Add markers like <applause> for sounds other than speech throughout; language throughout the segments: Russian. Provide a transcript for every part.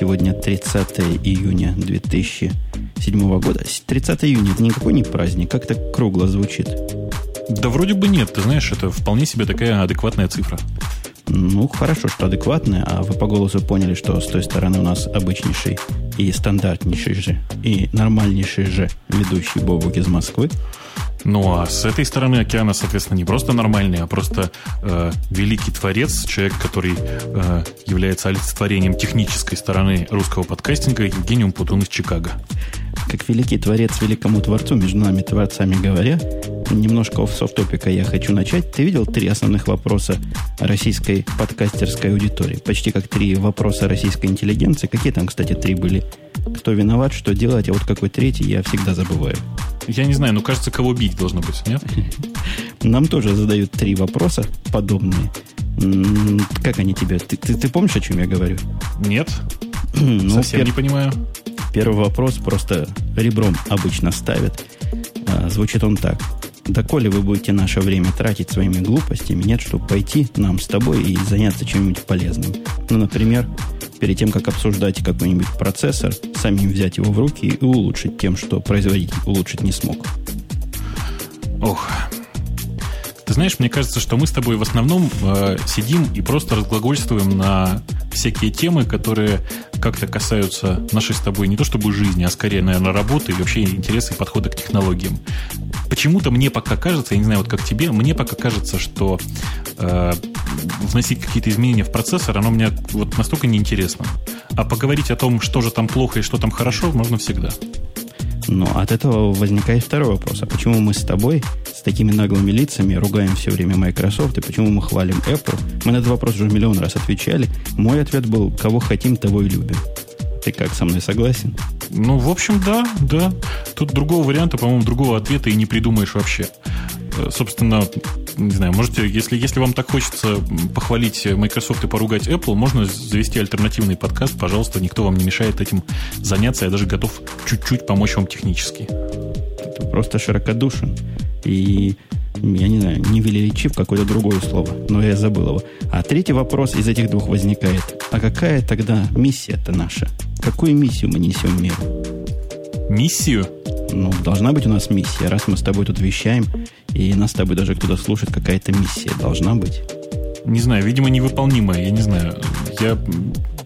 Сегодня 30 июня 2007 года. 30 июня это никакой не праздник, как-то кругло звучит. Да вроде бы нет, ты знаешь, это вполне себе такая адекватная цифра. Ну, хорошо, что адекватная, а вы по голосу поняли, что с той стороны у нас обычнейший и стандартнейший же, и нормальнейший же ведущий Бобук из Москвы. Ну а с этой стороны океана, соответственно, не просто нормальный, а просто э, великий творец, человек, который э, является олицетворением технической стороны русского подкастинга, Евгений Умпутун из Чикаго. Как великий творец великому творцу, между нами творцами говоря, немножко оф топика я хочу начать. Ты видел три основных вопроса российской подкастерской аудитории? Почти как три вопроса российской интеллигенции. Какие там, кстати, три были? Кто виноват, что делать, а вот какой третий, я всегда забываю. Я не знаю, но кажется, кого бить должно быть, нет? <laughs> Нам тоже задают три вопроса подобные. Как они тебе? Ты, ты, ты помнишь, о чем я говорю? Нет. <clears throat> ну, Совсем пер... не понимаю. Первый вопрос просто ребром обычно ставят. А, звучит он так. Доколе вы будете наше время тратить своими глупостями, нет, чтобы пойти нам с тобой и заняться чем-нибудь полезным. Ну, например, перед тем, как обсуждать какой-нибудь процессор, самим взять его в руки и улучшить тем, что производитель улучшить не смог. Ох, ты знаешь, мне кажется, что мы с тобой в основном э, сидим и просто разглагольствуем на всякие темы, которые как-то касаются нашей с тобой не то чтобы жизни, а скорее, наверное, работы и вообще интересы и подхода к технологиям. Почему-то мне пока кажется, я не знаю, вот как тебе, мне пока кажется, что э, вносить какие-то изменения в процессор, оно мне вот настолько неинтересно. А поговорить о том, что же там плохо и что там хорошо, можно всегда. Но от этого возникает второй вопрос. А почему мы с тобой с такими наглыми лицами ругаем все время Microsoft, и почему мы хвалим Apple? Мы на этот вопрос уже миллион раз отвечали. Мой ответ был, кого хотим, того и любим. Ты как, со мной согласен? Ну, в общем, да, да. Тут другого варианта, по-моему, другого ответа и не придумаешь вообще. Э, собственно, не знаю, можете, если, если вам так хочется похвалить Microsoft и поругать Apple, можно завести альтернативный подкаст, пожалуйста, никто вам не мешает этим заняться, я даже готов чуть-чуть помочь вам технически. Это просто широкодушен. И я не знаю, не величив какое-то другое слово, но я забыл его. А третий вопрос из этих двух возникает. А какая тогда миссия-то наша? Какую миссию мы несем в мир? Миссию? Ну, должна быть у нас миссия. Раз мы с тобой тут вещаем, и нас с тобой даже кто-то слушает, какая-то миссия должна быть. Не знаю, видимо, невыполнимая, я не знаю. Я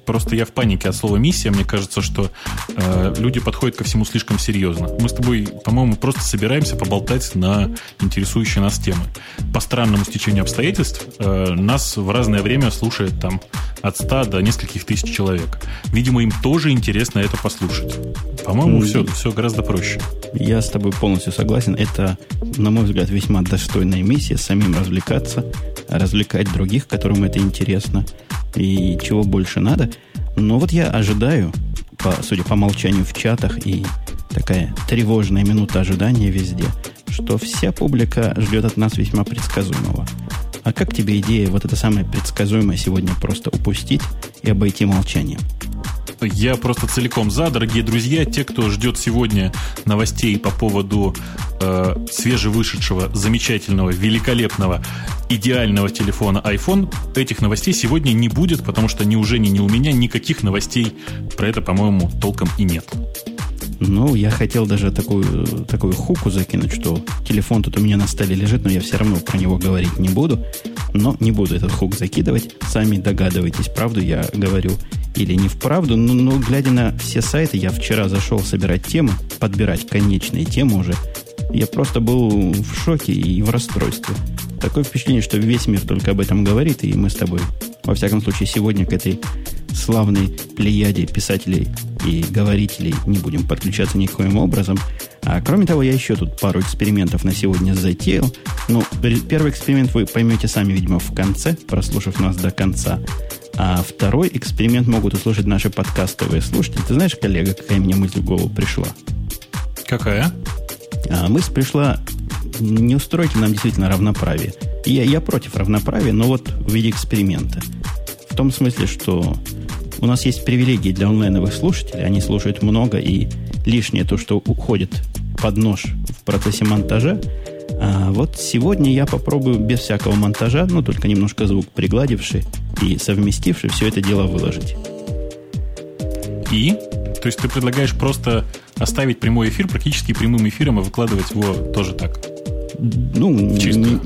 Просто я в панике от слова миссия. Мне кажется, что э, люди подходят ко всему слишком серьезно. Мы с тобой, по-моему, просто собираемся поболтать на интересующие нас темы. По странному стечению обстоятельств э, нас в разное время слушает там от 100 до нескольких тысяч человек. Видимо, им тоже интересно это послушать. По-моему, mm. все, все гораздо проще. Я с тобой полностью согласен. Это, на мой взгляд, весьма достойная миссия. Самим развлекаться, развлекать других, которым это интересно и чего больше надо. Но вот я ожидаю, по, судя по молчанию в чатах и такая тревожная минута ожидания везде, что вся публика ждет от нас весьма предсказуемого. А как тебе идея вот это самое предсказуемое сегодня просто упустить и обойти молчанием? Я просто целиком за, дорогие друзья. Те, кто ждет сегодня новостей по поводу э, свежевышедшего, замечательного, великолепного, идеального телефона iPhone, этих новостей сегодня не будет, потому что ни у Жени, ни у меня никаких новостей про это, по-моему, толком и нет. Ну, я хотел даже такую, такую хуку закинуть, что телефон тут у меня на столе лежит, но я все равно про него говорить не буду. Но не буду этот хук закидывать. Сами догадывайтесь, правду я говорю или не вправду. Но, но глядя на все сайты, я вчера зашел собирать темы, подбирать конечные темы уже. Я просто был в шоке и в расстройстве. Такое впечатление, что весь мир только об этом говорит, и мы с тобой, во всяком случае, сегодня к этой славной плеяде писателей и говорителей не будем подключаться никаким образом. А кроме того, я еще тут пару экспериментов на сегодня затеял. Ну, первый эксперимент вы поймете сами, видимо, в конце, прослушав нас до конца. А второй эксперимент могут услышать наши подкастовые слушатели. Ты знаешь, коллега, какая мне мысль в голову пришла? Какая? А мысль пришла, не устройте нам действительно равноправие. Я, я против равноправия, но вот в виде эксперимента. В том смысле, что у нас есть привилегии для онлайновых слушателей. Они слушают много, и лишнее то, что уходит под нож в процессе монтажа. А вот сегодня я попробую без всякого монтажа, ну, только немножко звук пригладивший и совместивший, все это дело выложить. API, то есть ты предлагаешь просто оставить прямой эфир практически прямым эфиром и выкладывать его тоже так. Ну, Чисто.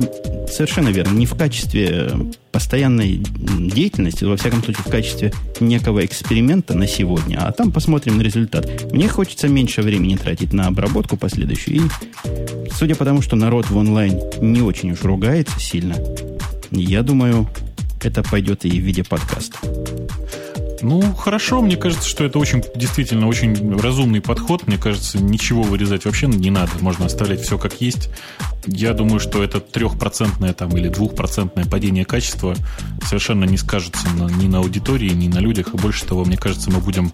Совершенно верно. Не в качестве постоянной деятельности, во всяком случае, в качестве некого эксперимента на сегодня, а там посмотрим на результат. Мне хочется меньше времени тратить на обработку последующую. И судя по тому, что народ в онлайн не очень уж ругается сильно, я думаю, это пойдет и в виде подкаста. Ну, хорошо, мне кажется, что это очень, действительно, очень разумный подход. Мне кажется, ничего вырезать вообще не надо. Можно оставлять все как есть. Я думаю, что это трехпроцентное там или двухпроцентное падение качества совершенно не скажется на, ни на аудитории, ни на людях. И больше того, мне кажется, мы будем,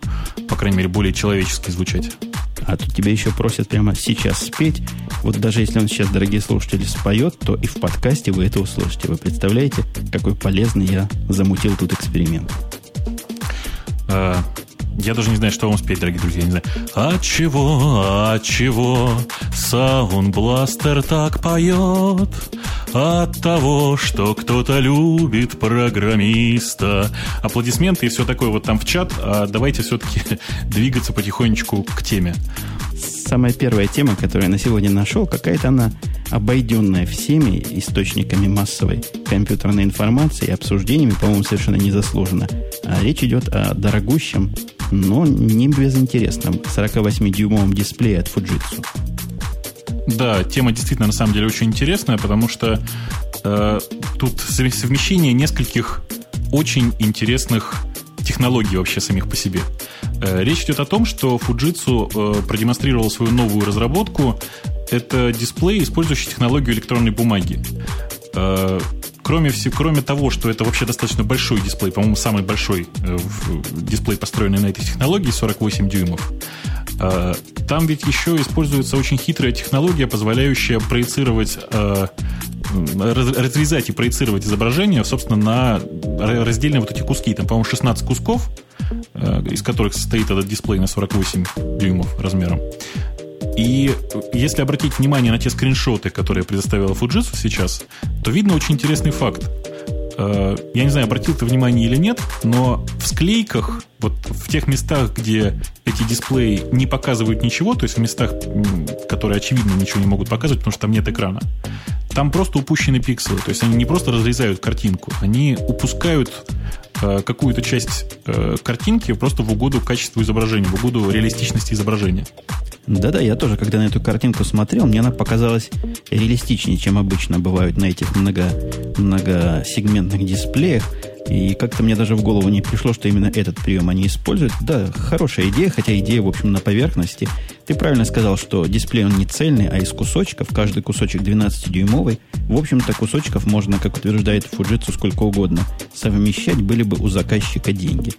по крайней мере, более человечески звучать. А тут тебя еще просят прямо сейчас спеть. Вот даже если он сейчас, дорогие слушатели, споет, то и в подкасте вы это услышите. Вы представляете, какой полезный я замутил тут эксперимент? Э, я даже не знаю, что вам спеть, дорогие друзья. Не знаю. А чего, а чего Саундбластер так поет? От того, что кто-то любит программиста. Аплодисменты и все такое вот там в чат. А давайте все-таки <laughs> двигаться потихонечку к теме самая первая тема, которую я на сегодня нашел, какая-то она обойденная всеми источниками массовой компьютерной информации и обсуждениями, по-моему, совершенно незаслуженно. А речь идет о дорогущем, но не безинтересном 48-дюймовом дисплее от Fujitsu. Да, тема действительно на самом деле очень интересная, потому что э, тут совмещение нескольких очень интересных технологий вообще самих по себе. Э, речь идет о том, что Fujitsu э, продемонстрировал свою новую разработку. Это дисплей, использующий технологию электронной бумаги. Э, кроме, кроме того, что это вообще достаточно большой дисплей, по-моему, самый большой дисплей, построенный на этой технологии, 48 дюймов, там ведь еще используется очень хитрая технология, позволяющая проецировать разрезать и проецировать изображение, собственно, на раздельные вот эти куски. Там, по-моему, 16 кусков, э, из которых состоит этот дисплей на 48 дюймов размером. И если обратить внимание на те скриншоты, которые предоставила Fujitsu сейчас, то видно очень интересный факт. Э, я не знаю, обратил ты внимание или нет, но в склейках, вот в тех местах, где эти дисплеи не показывают ничего, то есть в местах, которые очевидно ничего не могут показывать, потому что там нет экрана, там просто упущены пикселы. То есть они не просто разрезают картинку, они упускают э, какую-то часть э, картинки просто в угоду качеству изображения, в угоду реалистичности изображения. Да-да, я тоже, когда на эту картинку смотрел, мне она показалась реалистичнее, чем обычно бывают на этих много, многосегментных дисплеях. И как-то мне даже в голову не пришло, что именно этот прием они используют. Да, хорошая идея, хотя идея, в общем, на поверхности. Ты правильно сказал, что дисплей он не цельный, а из кусочков. Каждый кусочек 12-дюймовый. В общем-то, кусочков можно, как утверждает Fujitsu, сколько угодно совмещать, были бы у заказчика деньги.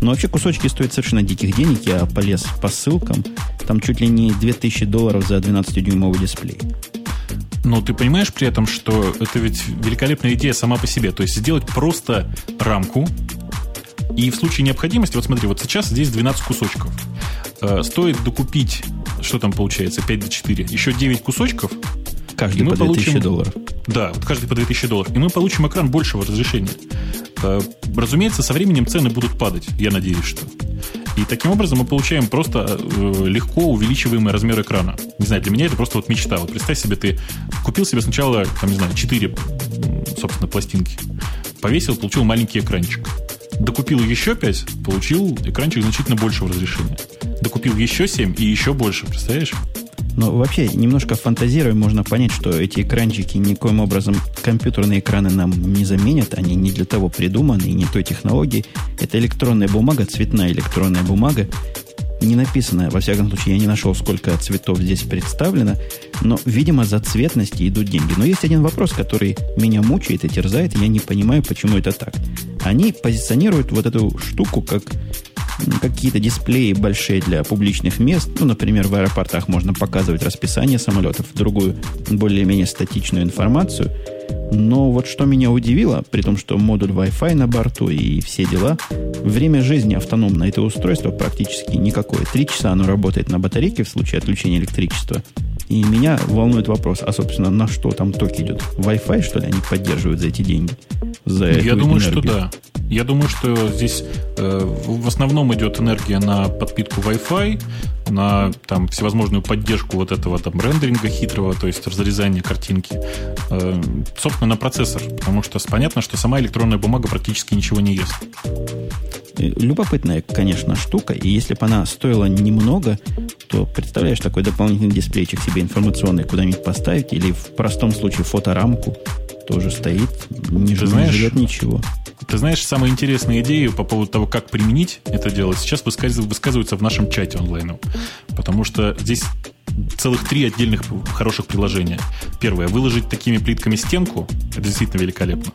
Но вообще кусочки стоят совершенно диких денег. Я полез по ссылкам. Там чуть ли не 2000 долларов за 12-дюймовый дисплей. Но ты понимаешь при этом, что это ведь великолепная идея сама по себе. То есть сделать просто рамку, и в случае необходимости, вот смотри, вот сейчас здесь 12 кусочков. Э, стоит докупить, что там получается, 5 до 4, еще 9 кусочков. Каждый по 2000 получим, долларов. Да, вот каждый по 2000 долларов. И мы получим экран большего разрешения. Э, разумеется, со временем цены будут падать, я надеюсь, что. И таким образом мы получаем просто э, легко увеличиваемый размер экрана. Не знаю, для меня это просто вот мечта. Вот представь себе, ты купил себе сначала, там, не знаю, 4, собственно, пластинки. Повесил, получил маленький экранчик. Докупил еще 5, получил экранчик значительно большего разрешения. Докупил еще 7 и еще больше, представляешь? Но вообще, немножко фантазируя, можно понять, что эти экранчики никоим образом компьютерные экраны нам не заменят. Они не для того придуманы и не той технологии. Это электронная бумага, цветная электронная бумага. Не написано, во всяком случае, я не нашел, сколько цветов здесь представлено. Но, видимо, за цветности идут деньги. Но есть один вопрос, который меня мучает и терзает, и я не понимаю, почему это так. Они позиционируют вот эту штуку как какие-то дисплеи большие для публичных мест. Ну, например, в аэропортах можно показывать расписание самолетов, другую более-менее статичную информацию. Но вот что меня удивило, при том, что модуль Wi-Fi на борту и все дела, время жизни автономно это устройство практически никакое. Три часа оно работает на батарейке в случае отключения электричества. И меня волнует вопрос, а, собственно, на что там ток идет? Wi-Fi, что ли, они поддерживают за эти деньги? За Я думаю, энергию? что да. Я думаю, что здесь э, в основном идет энергия на подпитку Wi-Fi, на там, всевозможную поддержку вот этого там рендеринга хитрого, то есть разрезания картинки. Э, собственно, на процессор, потому что понятно, что сама электронная бумага практически ничего не ест. Любопытная, конечно, штука, и если бы она стоила немного, то представляешь, такой дополнительный дисплейчик себе информационный куда-нибудь поставить, или в простом случае фоторамку тоже стоит, не, Ты знаешь, живет ничего. Ты знаешь, самые интересные идеи по поводу того, как применить это дело, сейчас высказываются в нашем чате онлайном. Потому что здесь целых три отдельных хороших приложения. Первое, выложить такими плитками стенку, это действительно великолепно.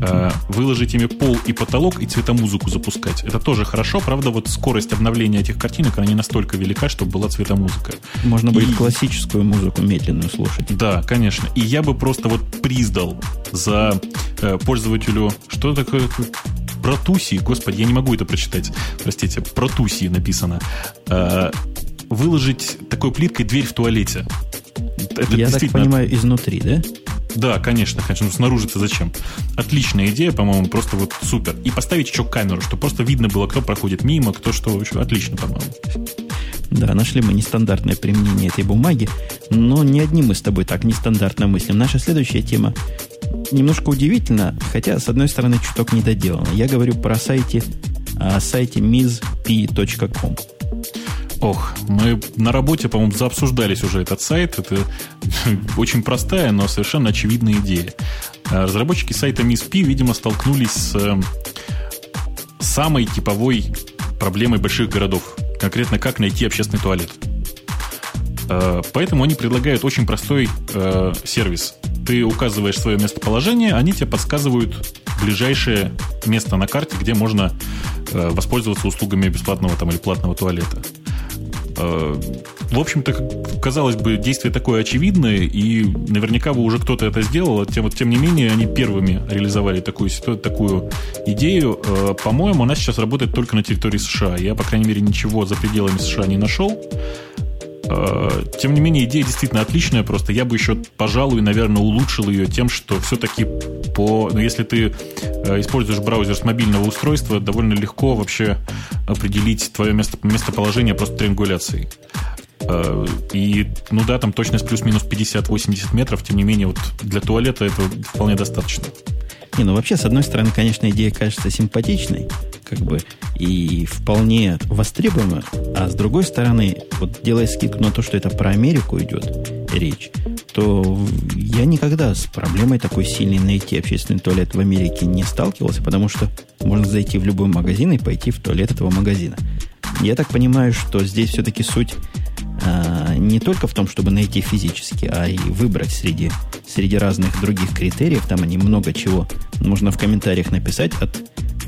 Э, выложить ими пол и потолок и цветомузыку запускать. Это тоже хорошо, правда, вот скорость обновления этих картинок, она не настолько велика, чтобы была цветомузыка. Можно будет и... классическую музыку медленную слушать. Да, конечно. И я бы просто вот приздал за э, пользователю... Что такое? Протуси, господи, я не могу это прочитать. Простите, протуси написано. Выложить такой плиткой дверь в туалете. Это Я так понимаю, изнутри, да? Да, конечно, конечно. Ну, снаружи-то зачем? Отличная идея, по-моему, просто вот супер. И поставить еще камеру, чтобы просто видно было, кто проходит мимо, кто что. Вообще отлично, по-моему. Да, нашли мы нестандартное применение этой бумаги, но не одни мы с тобой так нестандартно мыслим. Наша следующая тема немножко удивительна, хотя, с одной стороны, чуток недоделана. Я говорю про сайте, о сайте mizp.com. Ох, мы на работе, по-моему, заобсуждались уже этот сайт. Это <laughs> очень простая, но совершенно очевидная идея. А разработчики сайта MISP, видимо, столкнулись с э, самой типовой проблемой больших городов. Конкретно, как найти общественный туалет. Э, поэтому они предлагают очень простой э, сервис. Ты указываешь свое местоположение, они тебе подсказывают ближайшее место на карте, где можно воспользоваться услугами бесплатного там, или платного туалета. Э, в общем-то, казалось бы, действие такое очевидное, и наверняка бы уже кто-то это сделал, а тем, тем не менее, они первыми реализовали такую, такую идею. Э, по-моему, она сейчас работает только на территории США. Я, по крайней мере, ничего за пределами США не нашел. Э, тем не менее, идея действительно отличная, просто я бы еще, пожалуй, наверное, улучшил ее тем, что все-таки по... Ну, если ты э, используешь браузер с мобильного устройства, довольно легко вообще определить твое место, местоположение просто триангуляцией. Э, и, ну да, там точность плюс-минус 50-80 метров, тем не менее, вот для туалета это вполне достаточно. Не, ну вообще, с одной стороны, конечно, идея кажется симпатичной, как бы, и вполне востребуема, а с другой стороны, вот делая скидку на то, что это про Америку идет речь, то я никогда с проблемой такой сильной найти общественный туалет в Америке не сталкивался, потому что можно зайти в любой магазин и пойти в туалет этого магазина. Я так понимаю, что здесь все-таки суть а, не только в том, чтобы найти физически, а и выбрать среди, среди разных других критериев. Там они много чего можно в комментариях написать от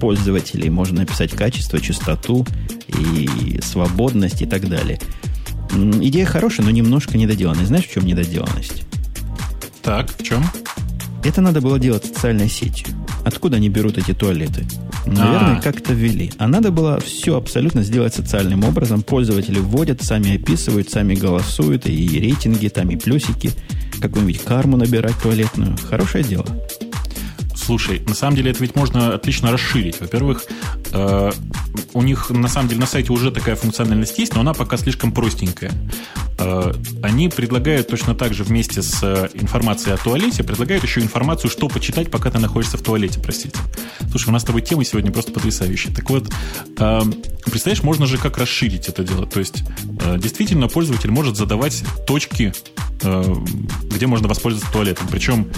пользователей. Можно написать качество, частоту и свободность и так далее. Идея хорошая, но немножко недоделанная. Знаешь, в чем недоделанность? Так, в чем? Это надо было делать социальной сетью. Откуда они берут эти туалеты? Наверное, А-а-а. как-то ввели. А надо было все абсолютно сделать социальным образом. Пользователи вводят, сами описывают, сами голосуют, и рейтинги, там и плюсики. Какую-нибудь карму набирать туалетную. Хорошее дело. Слушай, на самом деле это ведь можно отлично расширить. Во-первых, э, у них на самом деле на сайте уже такая функциональность есть, но она пока слишком простенькая. Э, они предлагают точно так же вместе с э, информацией о туалете, предлагают еще информацию, что почитать, пока ты находишься в туалете, простите. Слушай, у нас с тобой тема сегодня просто потрясающая. Так вот, э, представляешь, можно же как расширить это дело. То есть, действительно, пользователь может задавать точки, где можно воспользоваться туалетом. Причем,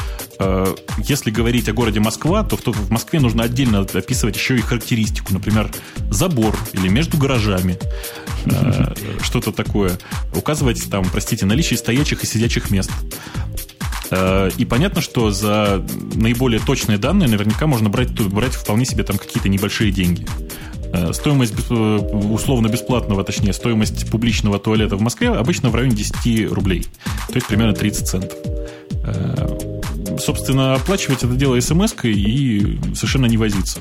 если говорить о городе Москва, то в Москве нужно отдельно описывать еще и характеристику. Например, забор или между гаражами. <laughs> Что-то такое. Указывать там, простите, наличие стоячих и сидячих мест. Э, и понятно, что за наиболее точные данные наверняка можно брать, брать вполне себе там какие-то небольшие деньги. Э, стоимость э, условно-бесплатного, точнее, стоимость публичного туалета в Москве обычно в районе 10 рублей. То есть примерно 30 центов. Собственно, оплачивать это дело смс и совершенно не возиться.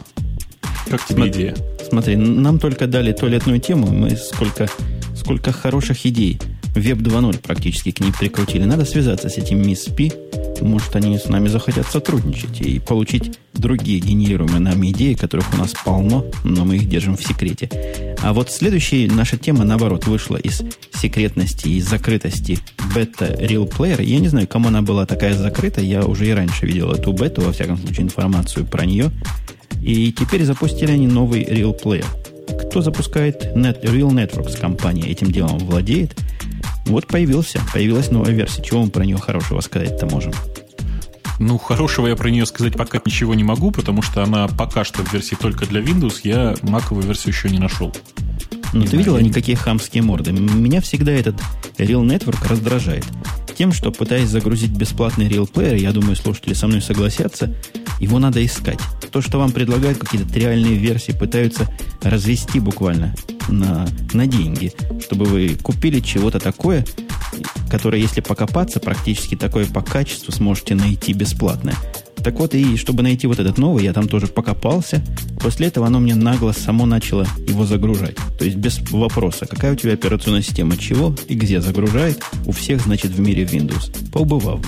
Как тебе смотри, идея? Смотри, нам только дали туалетную тему, мы сколько, сколько хороших идей Веб 2.0 практически к ней прикрутили. Надо связаться с этим Miss P Может, они с нами захотят сотрудничать и получить другие генерируемые нами идеи, которых у нас полно, но мы их держим в секрете. А вот следующая наша тема, наоборот, вышла из секретности и закрытости бета Real Player. Я не знаю, кому она была такая закрыта. Я уже и раньше видел эту бету, во всяком случае, информацию про нее. И теперь запустили они новый Real Player. Кто запускает Net, Real Networks компания, этим делом владеет. Вот появился, появилась новая версия. Чего мы про нее хорошего сказать-то можем? Ну, хорошего я про нее сказать пока ничего не могу, потому что она пока что в версии только для Windows. Я маковую версию еще не нашел. Ну, ты видел, они какие хамские морды? Меня всегда этот Real Network раздражает. Тем, что пытаясь загрузить бесплатный Real Player, я думаю, слушатели со мной согласятся, его надо искать. То, что вам предлагают какие-то реальные версии, пытаются развести буквально на, на деньги, чтобы вы купили чего-то такое, которое, если покопаться, практически такое по качеству сможете найти бесплатное. Так вот, и чтобы найти вот этот новый, я там тоже покопался. После этого оно мне нагло само начало его загружать. То есть без вопроса, какая у тебя операционная система, чего и где загружает. У всех, значит, в мире Windows. Поубывал бы.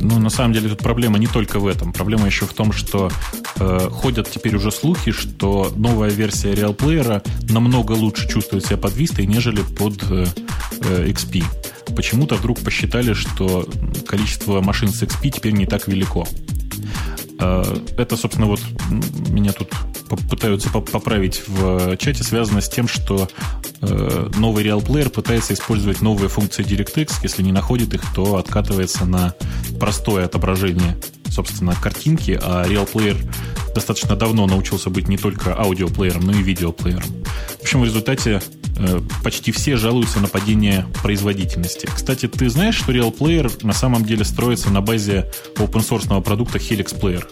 Ну, на самом деле, тут проблема не только в этом. Проблема еще в том, что э, ходят теперь уже слухи, что новая версия Real Player намного лучше чувствует себя под Vista, нежели под э, э XP. Почему-то вдруг посчитали, что количество машин с XP теперь не так велико. Э, это, собственно, вот меня тут пытаются поправить в чате, связано с тем, что э, новый Real Player пытается использовать новые функции DirectX. Если не находит их, то откатывается на простое отображение, собственно, картинки, а Real Player достаточно давно научился быть не только аудиоплеером, но и видеоплеером. В общем, в результате э, почти все жалуются на падение производительности. Кстати, ты знаешь, что Real Player на самом деле строится на базе open source продукта Helix Player?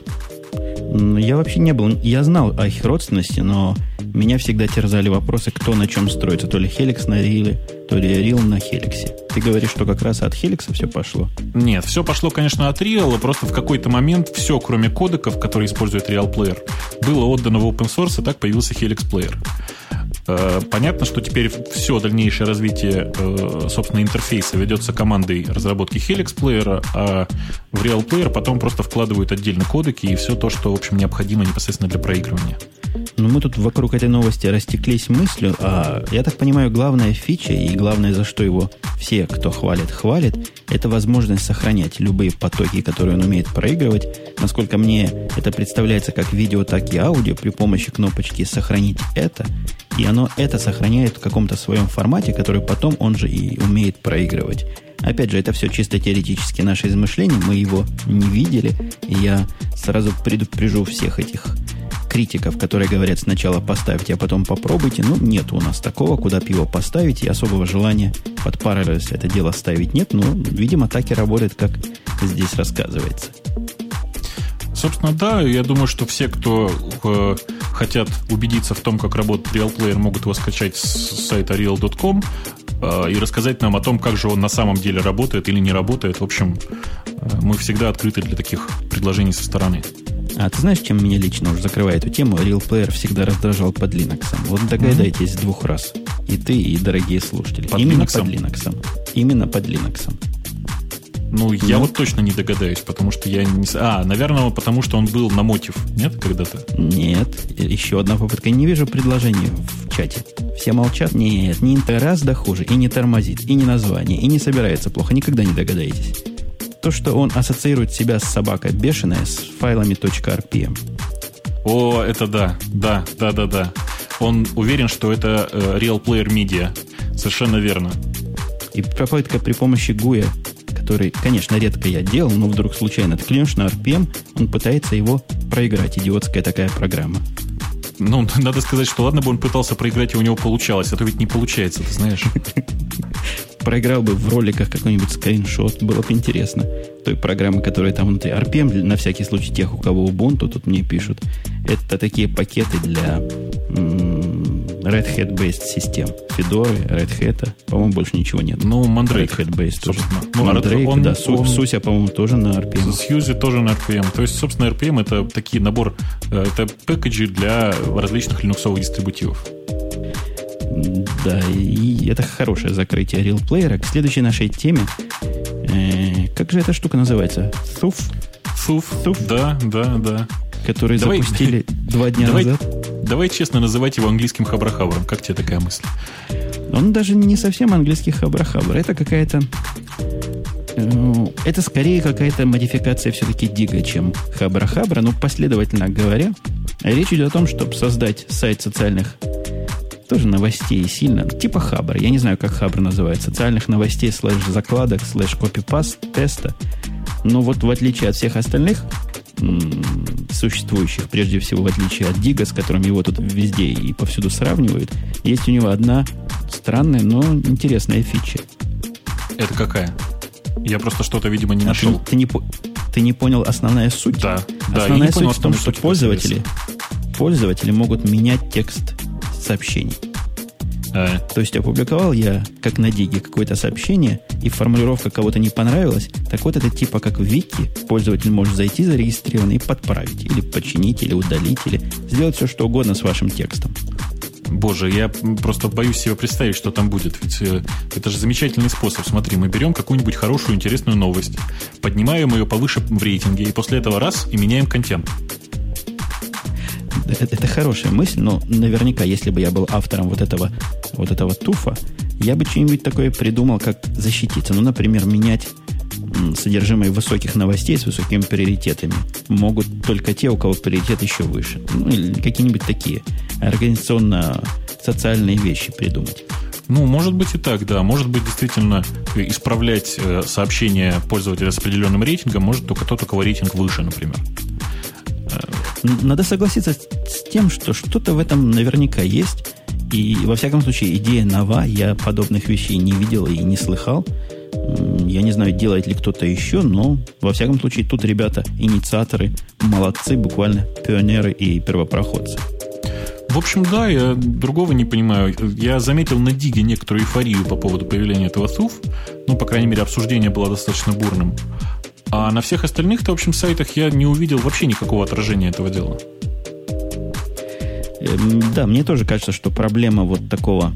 Я вообще не был, я знал о их родственности, но меня всегда терзали вопросы, кто на чем строится. То ли Helix на Риле, то ли Рил на Хеликсе. Ты говоришь, что как раз от Хеликса все пошло? Нет, все пошло, конечно, от Real, просто в какой-то момент все, кроме кодеков, которые использует Real Player, было отдано в open source, и так появился Helix Player. Э, понятно, что теперь все дальнейшее развитие, э, собственно, интерфейса ведется командой разработки Helix Player, а в Real Player потом просто вкладывают отдельно кодеки и все то, что, в общем, необходимо непосредственно для проигрывания. Ну, мы тут вокруг этой новости растеклись мыслью, а я так понимаю, главная фича и главное, за что его все, кто хвалит, хвалит, это возможность сохранять любые потоки, которые он умеет проигрывать. Насколько мне это представляется как видео, так и аудио при помощи кнопочки «Сохранить это», и оно это сохраняет в каком-то своем формате, который потом он же и умеет проигрывать. Опять же, это все чисто теоретически наше измышление, мы его не видели, и я сразу предупрежу всех этих критиков, которые говорят сначала поставьте, а потом попробуйте. Ну, нет у нас такого, куда пиво поставить, и особого желания под Parallels это дело ставить нет. Но, видимо, так и работает, как здесь рассказывается. Собственно, да, я думаю, что все, кто э, хотят убедиться в том, как работает Real Player, могут его скачать с сайта real.com э, и рассказать нам о том, как же он на самом деле работает или не работает. В общем, э, мы всегда открыты для таких предложений со стороны. А ты знаешь, чем меня лично уже закрывает эту тему? Real Player всегда раздражал под Linux. Вот догадайтесь mm-hmm. двух раз. И ты, и дорогие слушатели. Под Именно Linux? под Linux. Именно под Linux. Ну, я ну. вот точно не догадаюсь, потому что я не... А, наверное, потому что он был на мотив, нет, когда-то? Нет. Еще одна попытка. Не вижу предложения в чате. Все молчат. Нет, не раз да хуже. И не тормозит, и не название, и не собирается плохо. Никогда не догадаетесь. То, что он ассоциирует себя с собакой бешеная, с файлами .rpm. О, это да. Да, да, да, да. Он уверен, что это э, Real Player Media. Совершенно верно. И попытка при помощи GUI который, конечно, редко я делал, но вдруг случайно ткнешь на RPM, он пытается его проиграть. Идиотская такая программа. Ну, надо сказать, что ладно бы он пытался проиграть, и у него получалось, а то ведь не получается, ты знаешь. <laughs> Проиграл бы в роликах какой-нибудь скриншот, было бы интересно. Той программы, которая там внутри. RPM, на всякий случай, тех, у кого Ubuntu, тут мне пишут, это такие пакеты для Red Hat-based систем. Fedora, Red Hat, по-моему, больше ничего нет. Ну, Mandrake. Red Hat-based тоже. Ну, Mandrake, он, да. Он, Суся, по-моему, тоже на RPM. Сьюзи тоже на RPM. То есть, собственно, RPM это такие набор, э, это пэкэджи для различных линуксовых дистрибутивов. Да, и это хорошее закрытие Real Player. К следующей нашей теме. Э, Э, как же эта штука называется? Суф? Суф. Суф. Да, да, да. Который давай, запустили <laughs> два дня давай, назад. Давай честно называть его английским хабрахабром. Как тебе такая мысль? Он даже не совсем английский хабрахабр. Это какая-то... Э, это скорее какая-то модификация все-таки Digg а, чем хабра-хабра. Но последовательно говоря, речь идет о том, чтобы создать сайт социальных тоже новостей сильно, типа Хабр. Я не знаю, как Хабр называется. Социальных новостей, слэш закладок, слэш копипаст, текста. Но вот в отличие от всех остальных существующих, прежде всего в отличие от Дига, с которым его тут везде и повсюду сравнивают, есть у него одна странная, но интересная фича. Это какая? Я просто что-то, видимо, не а нашел. Ты, ты, не, ты не понял основная суть? Да. Основная да, суть в том, что пользователи, пользователи могут менять текст сообщений. А. То есть опубликовал я, как на Диге, какое-то сообщение, и формулировка кого-то не понравилась, так вот это типа как в Вики, пользователь может зайти зарегистрированный и подправить, или починить, или удалить, или сделать все, что угодно с вашим текстом. Боже, я просто боюсь себе представить, что там будет. Ведь э, это же замечательный способ. Смотри, мы берем какую-нибудь хорошую, интересную новость, поднимаем ее повыше в рейтинге, и после этого раз и меняем контент. Это, это хорошая мысль, но наверняка, если бы я был автором вот этого, вот этого туфа, я бы что-нибудь такое придумал, как защититься. Ну, например, менять содержимое высоких новостей с высокими приоритетами могут только те, у кого приоритет еще выше. Ну, или какие-нибудь такие организационно-социальные вещи придумать. Ну, может быть и так, да. Может быть, действительно, исправлять э, сообщение пользователя с определенным рейтингом может только тот, у кого рейтинг выше, например. Надо согласиться с тем, что что-то в этом наверняка есть. И, во всяком случае, идея нова. Я подобных вещей не видел и не слыхал. Я не знаю, делает ли кто-то еще, но, во всяком случае, тут ребята инициаторы, молодцы, буквально пионеры и первопроходцы. В общем, да, я другого не понимаю. Я заметил на Диге некоторую эйфорию по поводу появления этого СУФ. Ну, по крайней мере, обсуждение было достаточно бурным. А на всех остальных-то, в общем, сайтах я не увидел вообще никакого отражения этого дела. Эм, да, мне тоже кажется, что проблема вот такого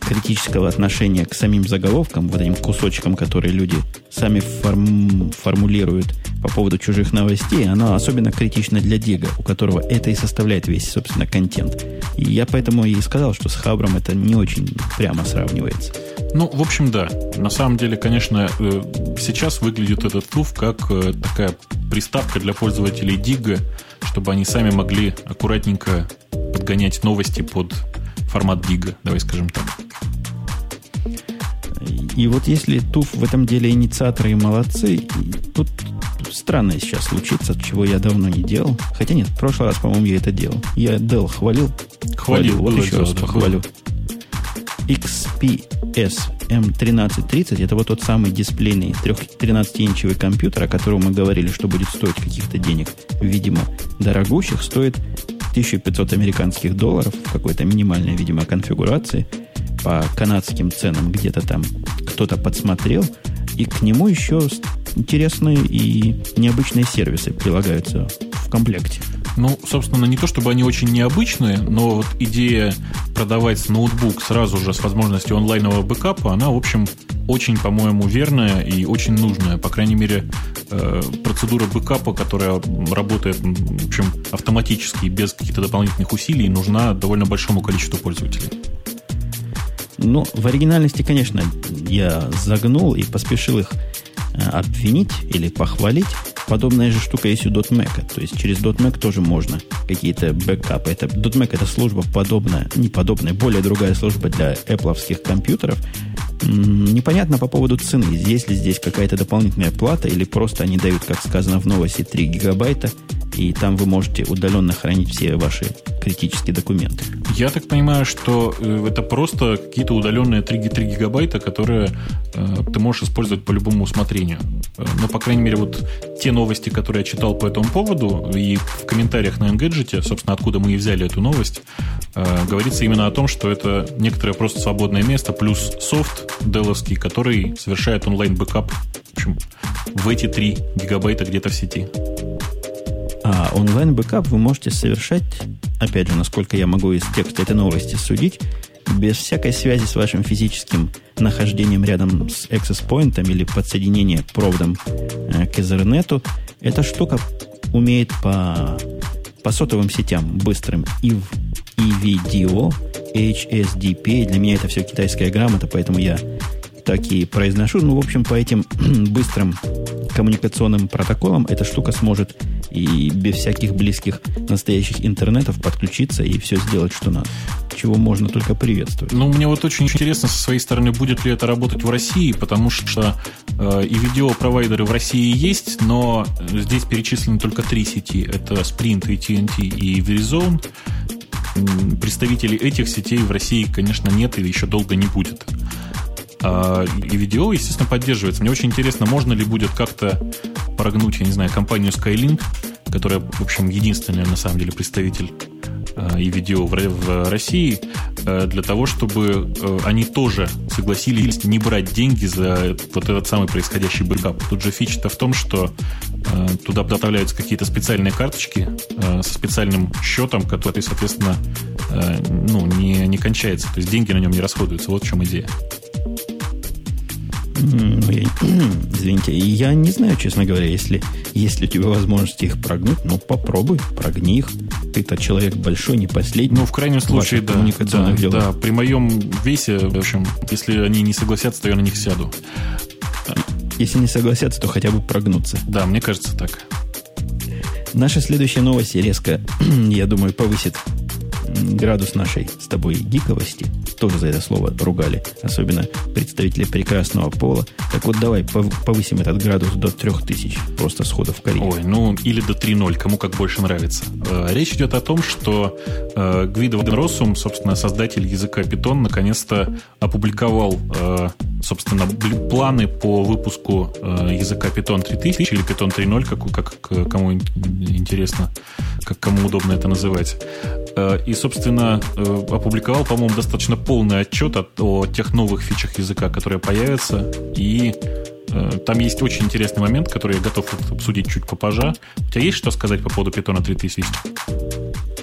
критического отношения к самим заголовкам, вот этим кусочкам, которые люди сами форм, формулируют по поводу чужих новостей, она особенно критична для Дига, у которого это и составляет весь, собственно, контент. И я поэтому и сказал, что с Хабром это не очень прямо сравнивается. Ну, в общем, да. На самом деле, конечно, э, сейчас выглядит этот туф как э, такая приставка для пользователей Дига, чтобы они сами могли аккуратненько подгонять новости под формат дига, давай скажем так. И вот если туф в этом деле инициаторы и молодцы, тут странное сейчас случится, чего я давно не делал. Хотя нет, в прошлый раз, по-моему, я это делал. Я Dell хвалил. Хвалил, вот еще раз похвалю. XPS M1330 это вот тот самый дисплейный 13-инчевый компьютер, о котором мы говорили, что будет стоить каких-то денег, видимо, дорогущих, стоит 1500 американских долларов в какой-то минимальной, видимо, конфигурации. По канадским ценам где-то там кто-то подсмотрел, и к нему еще интересные и необычные сервисы прилагаются в комплекте. Ну, собственно, не то чтобы они очень необычные, но вот идея продавать ноутбук сразу же с возможностью онлайнового бэкапа, она, в общем, очень, по-моему, верная и очень нужная. По крайней мере, э, процедура бэкапа, которая работает, в общем, автоматически, без каких-то дополнительных усилий, нужна довольно большому количеству пользователей. Ну, в оригинальности, конечно, я загнул и поспешил их э, обвинить или похвалить. Подобная же штука есть у .Mac. То есть через .Mac тоже можно какие-то бэкапы. Это, .Mac это служба подобная, не подобная, более другая служба для Apple компьютеров. Непонятно по поводу цены. Есть ли здесь какая-то дополнительная плата или просто они дают, как сказано в новости, 3 гигабайта и там вы можете удаленно хранить все ваши критические документы. Я так понимаю, что э, это просто какие-то удаленные 3, 3 гигабайта, которые э, ты можешь использовать по любому усмотрению. Э, но, по крайней мере, вот те новости, которые я читал по этому поводу, и в комментариях на Engadget, собственно, откуда мы и взяли эту новость, э, говорится именно о том, что это некоторое просто свободное место, плюс софт Dell овский, который совершает онлайн-бэкап в, эти 3 гигабайта где-то в сети. А онлайн-бэкап вы можете совершать, опять же, насколько я могу из текста этой новости судить, без всякой связи с вашим физическим нахождением рядом с access point или подсоединение проводом э, к Ethernet, эта штука умеет по, по сотовым сетям быстрым и в EVDO, HSDP. Для меня это все китайская грамота, поэтому я так и произношу. Ну, в общем, по этим <clears throat> быстрым коммуникационным протоколам эта штука сможет и без всяких близких настоящих интернетов подключиться и все сделать, что надо. Чего можно только приветствовать. Ну, мне вот очень интересно со своей стороны, будет ли это работать в России, потому что э, и видеопровайдеры в России есть, но здесь перечислены только три сети. Это Sprint, AT&T и Verizon. Представителей этих сетей в России, конечно, нет и еще долго не будет. А, и видео, естественно, поддерживается. Мне очень интересно, можно ли будет как-то прогнуть, я не знаю, компанию Skylink, которая, в общем, единственная, на самом деле, представитель и видео в России, а, для того, чтобы они тоже согласились не брать деньги за вот этот самый происходящий бэкап. Тут же фича-то в том, что туда доставляются какие-то специальные карточки со специальным счетом, который, соответственно, ну, не, не кончается. То есть деньги на нем не расходуются. Вот в чем идея. Извините, я не знаю, честно говоря, если, если у тебя возможность их прогнуть, ну попробуй, прогни их. Ты-то человек большой, не последний. Ну, в крайнем случае, да. Да, да, при моем весе, в общем, если они не согласятся, то я на них сяду. Если не согласятся, то хотя бы прогнуться. Да, мне кажется так. Наша следующая новость резко, <clears throat> я думаю, повысит градус нашей с тобой гиковости, тоже за это слово ругали, особенно представители прекрасного пола. Так вот, давай повысим этот градус до 3000, просто схода в карьер. Ой, ну или до 3.0, кому как больше нравится. Э, речь идет о том, что э, Гвидо Ваденросум, собственно, создатель языка Python, наконец-то опубликовал, э, собственно, планы по выпуску языка Python 3000 или Python 3.0, как, как кому интересно, как кому удобно это называть. И, собственно, э, опубликовал, по-моему, достаточно полный отчет о, о тех новых фичах языка, которые появятся. И э, там есть очень интересный момент, который я готов обсудить чуть попозже. У тебя есть что сказать по поводу Python 3000?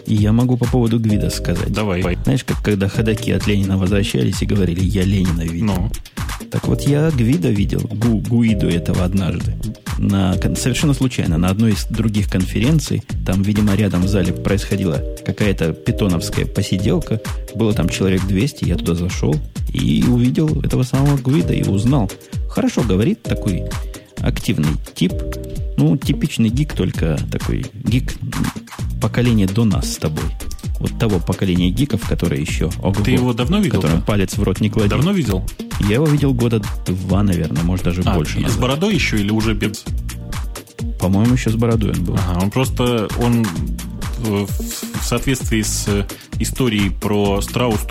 Я могу по поводу Гвида сказать. Давай. Знаешь, как когда ходаки от Ленина возвращались и говорили, я Ленина видел. Ну. Так вот, я Гвида видел, Гу, Гуиду этого однажды. На, совершенно случайно, на одной из других конференций, там, видимо, рядом в зале происходила какая-то питоновская посиделка, было там человек 200, я туда зашел и увидел этого самого Гвида и узнал. Хорошо говорит такой активный тип, ну, типичный гик, только такой гик поколения до нас с тобой вот того поколения гиков, которые еще... Ого, Ты его давно видел? Которым палец в рот не клади. Давно видел? Я его видел года два, наверное, может даже а, больше. Назад. С бородой еще или уже без? По-моему, еще с бородой он был. Ага, он просто... Он в соответствии с историей про Страус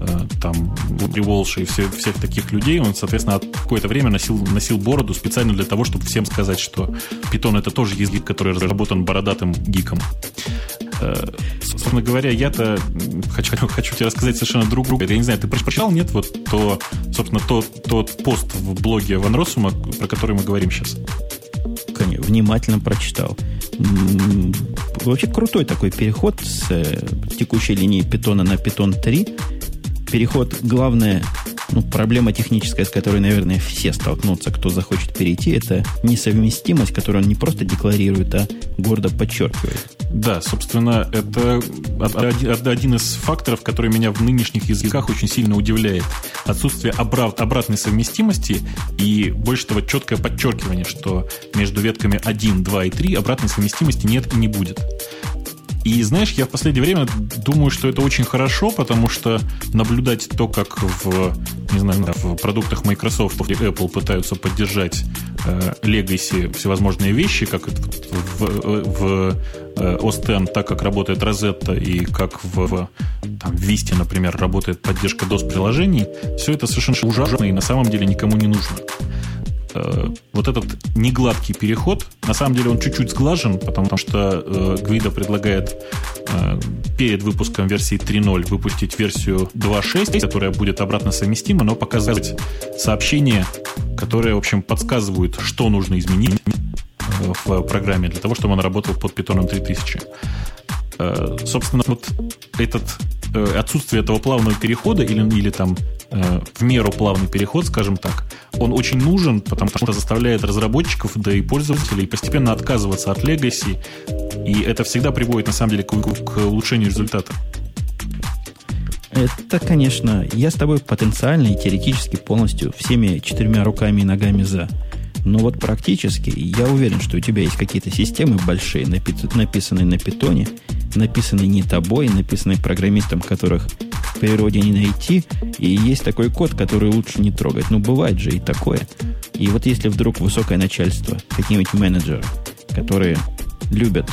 э, там, Волши и все, всех таких людей, он, соответственно, какое-то время носил, носил бороду специально для того, чтобы всем сказать, что питон это тоже язык, который разработан бородатым гиком. Э, собственно говоря, я-то хочу, <laughs> хочу тебе рассказать совершенно другую. Я не знаю, ты прочитал, нет, вот то, собственно, тот, тот пост в блоге Ван Россума, про который мы говорим сейчас? Конечно, внимательно прочитал. Вообще крутой такой переход с э, текущей линии питона на питон 3. Переход, главное, ну, проблема техническая, с которой, наверное, все столкнутся, кто захочет перейти, это несовместимость, которую он не просто декларирует, а гордо подчеркивает. Да, собственно, это один из факторов, который меня в нынешних языках очень сильно удивляет. Отсутствие обратной совместимости и, больше того, четкое подчеркивание, что между ветками 1, 2 и 3 обратной совместимости нет и не будет. И знаешь, я в последнее время думаю, что это очень хорошо, потому что наблюдать то, как в, не знаю, в продуктах Microsoft и Apple пытаются поддержать э, Legacy всевозможные вещи, как это в, в э, OS X, так как работает Rosetta и как в, там, в Vista, например, работает поддержка DOS-приложений, все это совершенно ужасно и на самом деле никому не нужно. Э, вот этот негладкий переход, на самом деле он чуть-чуть сглажен, потому что э, Гвида предлагает э, перед выпуском версии 3.0 выпустить версию 2.6, которая будет обратно совместима, но показывать сообщения, которые, в общем, подсказывают, что нужно изменить э, в программе для того, чтобы он работал под Python 3000. Э, собственно, вот этот э, отсутствие этого плавного перехода или, или там э, в меру плавный переход, скажем так, он очень нужен, потому что заставляет разработчиков, да и пользователей постепенно отказываться от Legacy, и это всегда приводит, на самом деле, к, к улучшению результата. Это, конечно, я с тобой потенциально и теоретически полностью всеми четырьмя руками и ногами за. Но вот практически я уверен, что у тебя есть какие-то системы большие, написанные на питоне, написанные не тобой, написанные программистом, которых в природе не найти, и есть такой код, который лучше не трогать. Ну, бывает же и такое. И вот если вдруг высокое начальство, какие-нибудь менеджеры, которые любят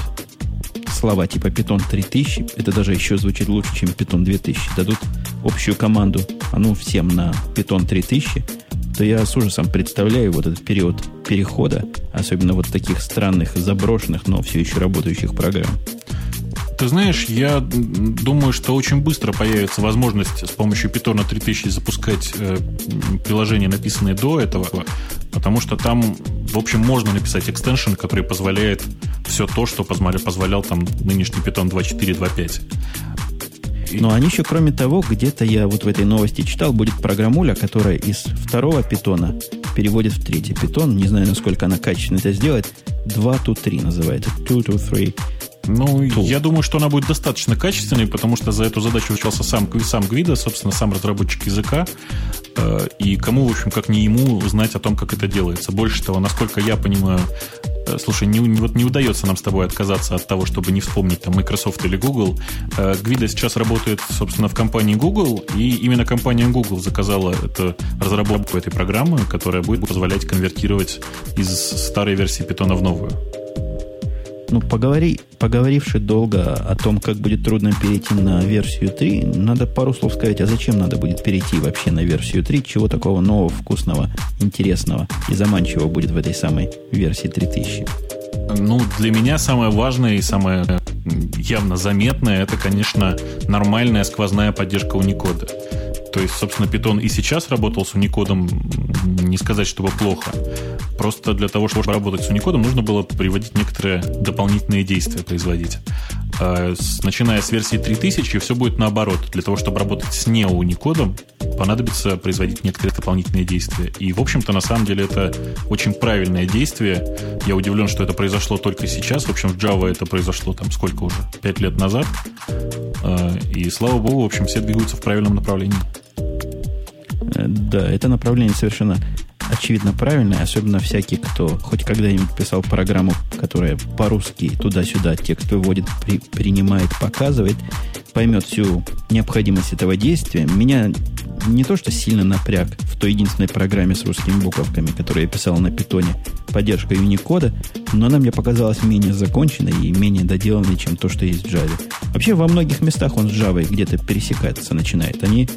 слова типа Python 3000, это даже еще звучит лучше, чем Python 2000, дадут общую команду, а ну всем на Python 3000, то я с ужасом представляю вот этот период перехода, особенно вот таких странных, заброшенных, но все еще работающих программ. Ты знаешь, я думаю, что очень быстро появится возможность с помощью Python 3000 запускать э, приложения, написанные до этого, потому что там, в общем, можно написать экстеншн, который позволяет все то, что позволял, позволял там нынешний Python 2.4, 2.5. Но они еще, кроме того, где-то я вот в этой новости читал, будет программуля, которая из второго питона переводит в третий питон. Не знаю, насколько она качественно это сделает. 2 to 3 называется. 2 to 3. Ну, Tool. я думаю, что она будет достаточно качественной, потому что за эту задачу вычался сам, сам Гвида, собственно, сам разработчик языка. Э, и кому, в общем, как не ему, знать о том, как это делается. Больше того, насколько я понимаю, э, слушай, не, вот не удается нам с тобой отказаться от того, чтобы не вспомнить там Microsoft или Google. Э, Гвида сейчас работает, собственно, в компании Google, и именно компания Google заказала эту разработку этой программы, которая будет позволять конвертировать из старой версии Python в новую. Ну, поговори, поговоривши долго о том, как будет трудно перейти на версию 3, надо пару слов сказать, а зачем надо будет перейти вообще на версию 3, чего такого нового, вкусного, интересного и заманчивого будет в этой самой версии 3000? Ну, для меня самое важное и самое явно заметное, это, конечно, нормальная сквозная поддержка Unicode. То есть, собственно, Python и сейчас работал с Unicode, не сказать, чтобы плохо. Просто для того, чтобы работать с Unicode, нужно было приводить некоторые дополнительные действия, производить. А начиная с версии 3000, все будет наоборот. Для того, чтобы работать с не Unicode, понадобится производить некоторые дополнительные действия. И, в общем-то, на самом деле это очень правильное действие. Я удивлен, что это произошло только сейчас. В общем, в Java это произошло там сколько уже? Пять лет назад. А, и, слава богу, в общем, все двигаются в правильном направлении. Э, да, это направление совершенно очевидно правильное, особенно всякий, кто хоть когда-нибудь писал программу, которая по-русски туда-сюда текст выводит, при, принимает, показывает, поймет всю необходимость этого действия. Меня не то что сильно напряг в той единственной программе с русскими буковками, которую я писал на питоне, поддержка Unicode, но она мне показалась менее законченной и менее доделанной, чем то, что есть в Java. Вообще, во многих местах он с Java где-то пересекаться начинает. Они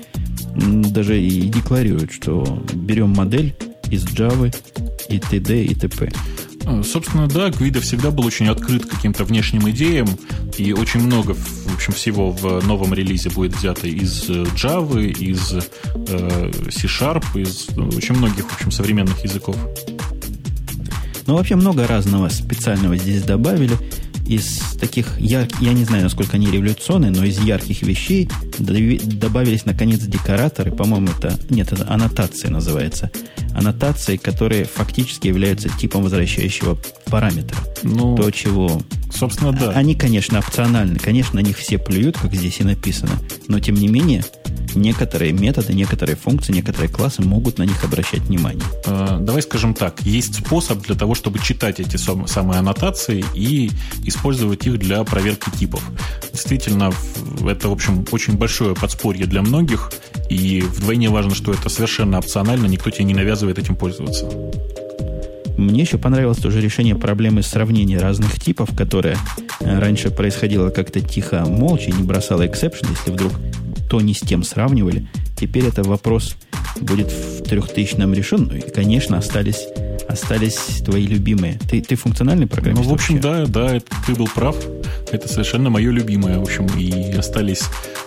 даже и декларируют, что берем модель из Java и т.д. и т.п. А, собственно, да, Гвида всегда был очень открыт к каким-то внешним идеям, и очень много, в общем, всего в новом релизе будет взято из э, Java, из э, C-Sharp, из ну, очень многих, в общем, современных языков. Ну, вообще много разного специального здесь добавили из таких, я, я не знаю, насколько они революционные, но из ярких вещей добавились, наконец, декораторы. По-моему, это... Нет, это аннотация называется. Аннотации, которые фактически являются типом возвращающего параметра. Ну, То, чего... Собственно, да. Они, конечно, опциональны. Конечно, на них все плюют, как здесь и написано. Но, тем не менее, некоторые методы, некоторые функции, некоторые классы могут на них обращать внимание. Э, давай скажем так, есть способ для того, чтобы читать эти самые аннотации и использовать их для проверки типов. Действительно, это, в общем, очень большое подспорье для многих, и вдвойне важно, что это совершенно опционально, никто тебе не навязывает этим пользоваться. Мне еще понравилось тоже решение проблемы сравнения разных типов, которое э, раньше происходило как-то тихо, молча, не бросало эксепшн, если вдруг то не с тем сравнивали. Теперь это вопрос будет в трехтысячном решен. Ну и, конечно, остались, остались твои любимые. Ты, ты функциональный программист? Ну, в общем, вообще? да, да, ты был прав. Это совершенно мое любимое. В общем, и остались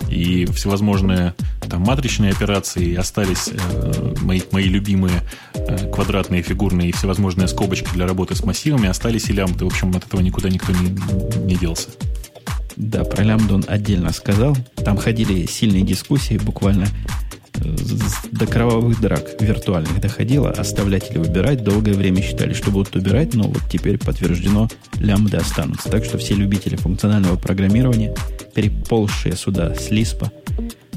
и всевозможные там матричные операции, и остались э, мои, мои любимые э, квадратные, фигурные и всевозможные скобочки для работы с массивами, остались и лямбды. В общем, от этого никуда никто не, не делся. Да, про лямбду он отдельно сказал. Там ходили сильные дискуссии, буквально до кровавых драк виртуальных доходило, оставлять или выбирать. Долгое время считали, что будут убирать, но вот теперь подтверждено, лямбды останутся. Так что все любители функционального программирования, переползшие сюда с Лиспа,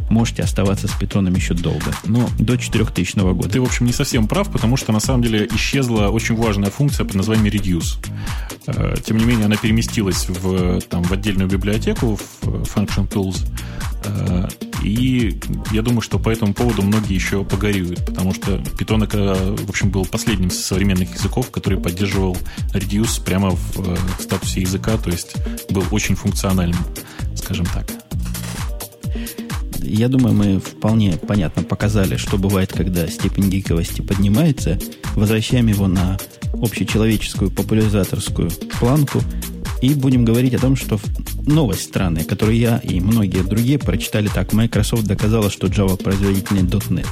можете оставаться с питоном еще долго. Но до 4000 года. Ты, в общем, не совсем прав, потому что на самом деле исчезла очень важная функция под названием reduce. Э, тем не менее, она переместилась в, там, в отдельную библиотеку, в Function Tools. Э, и я думаю, что по этому поводу многие еще погорюют, потому что Python, э, в общем, был последним из современных языков, который поддерживал reduce прямо в статусе языка, то есть был очень функциональным, скажем так. Я думаю, мы вполне понятно показали, что бывает, когда степень гиковости поднимается. Возвращаем его на общечеловеческую популяризаторскую планку и будем говорить о том, что новость странная, которую я и многие другие прочитали так. Microsoft доказала, что Java производительнее .NET.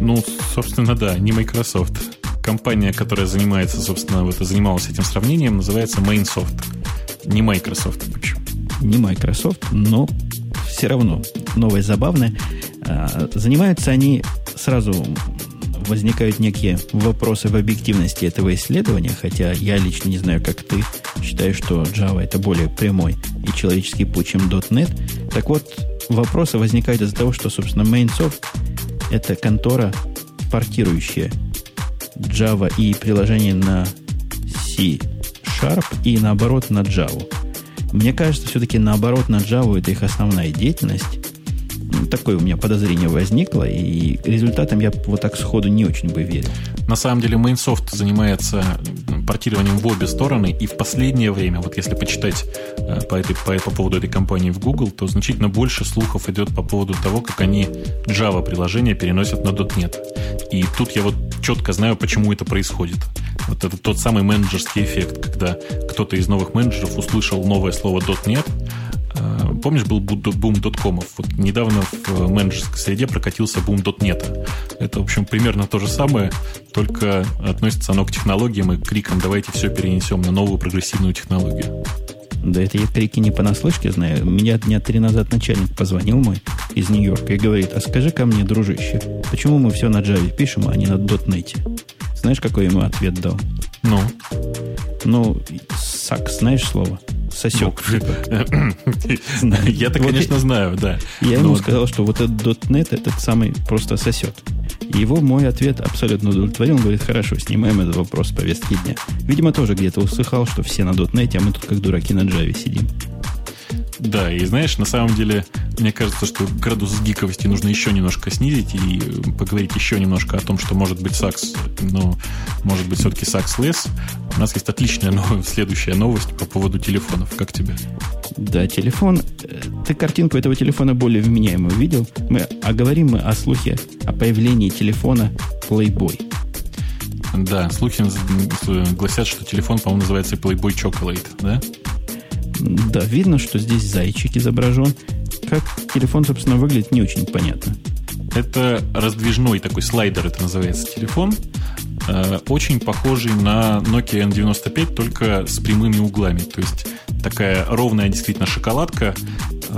Ну, собственно, да, не Microsoft. Компания, которая занимается, собственно, вот, занималась этим сравнением, называется Mainsoft. Не Microsoft. Почему? Не Microsoft, но все равно новость забавная. А, занимаются они сразу возникают некие вопросы в объективности этого исследования, хотя я лично не знаю, как ты, считаю, что Java это более прямой и человеческий путь, чем .NET. Так вот, вопросы возникают из-за того, что, собственно, Mainsoft это контора, портирующая Java и приложение на C Sharp и наоборот на Java. Мне кажется, все-таки наоборот на Java это их основная деятельность. Ну, такое у меня подозрение возникло, и результатом я вот так сходу не очень бы верил. На самом деле Mainsoft занимается портированием в обе стороны, и в последнее время, вот если почитать э, по, этой, по, по поводу этой компании в Google, то значительно больше слухов идет по поводу того, как они Java-приложения переносят на .NET. И тут я вот четко знаю, почему это происходит. Вот это тот самый менеджерский эффект, когда кто-то из новых менеджеров услышал новое слово .NET, Помнишь, был бум доткомов? Вот недавно в э, менеджерской среде прокатился бум .NET. Это, в общем, примерно то же самое, только относится оно к технологиям и крикам «давайте все перенесем на новую прогрессивную технологию». Да это я крики не понаслышке знаю. Меня дня три назад начальник позвонил мой из Нью-Йорка и говорит, а скажи ко мне, дружище, почему мы все на Java пишем, а не на .NET? Знаешь, какой ему ответ дал? Ну? Ну, сак, знаешь слово? Сосек. Ну, Я-то, конечно, знаю, да. Я ему сказал, что вот этот .NET этот самый просто сосет. Его мой ответ абсолютно удовлетворил. Он говорит, хорошо, снимаем этот вопрос с повестки дня. Видимо, тоже где-то услыхал, что все на .NET, а мы тут как дураки на Java сидим. Да, и знаешь, на самом деле, мне кажется, что градус гиковости нужно еще немножко снизить и поговорить еще немножко о том, что может быть сакс, но может быть все-таки сакс less. У нас есть отличная <laughs> новость, следующая новость по поводу телефонов. Как тебе? Да, телефон. Э, ты картинку этого телефона более вменяемую видел? Мы, а говорим мы о слухе о появлении телефона Playboy. Да, слухи гласят, что телефон, по-моему, называется Playboy Chocolate, да? Да, видно, что здесь зайчик изображен. Как телефон, собственно, выглядит, не очень понятно. Это раздвижной такой слайдер, это называется телефон. Э, очень похожий на Nokia N95, только с прямыми углами. То есть такая ровная действительно шоколадка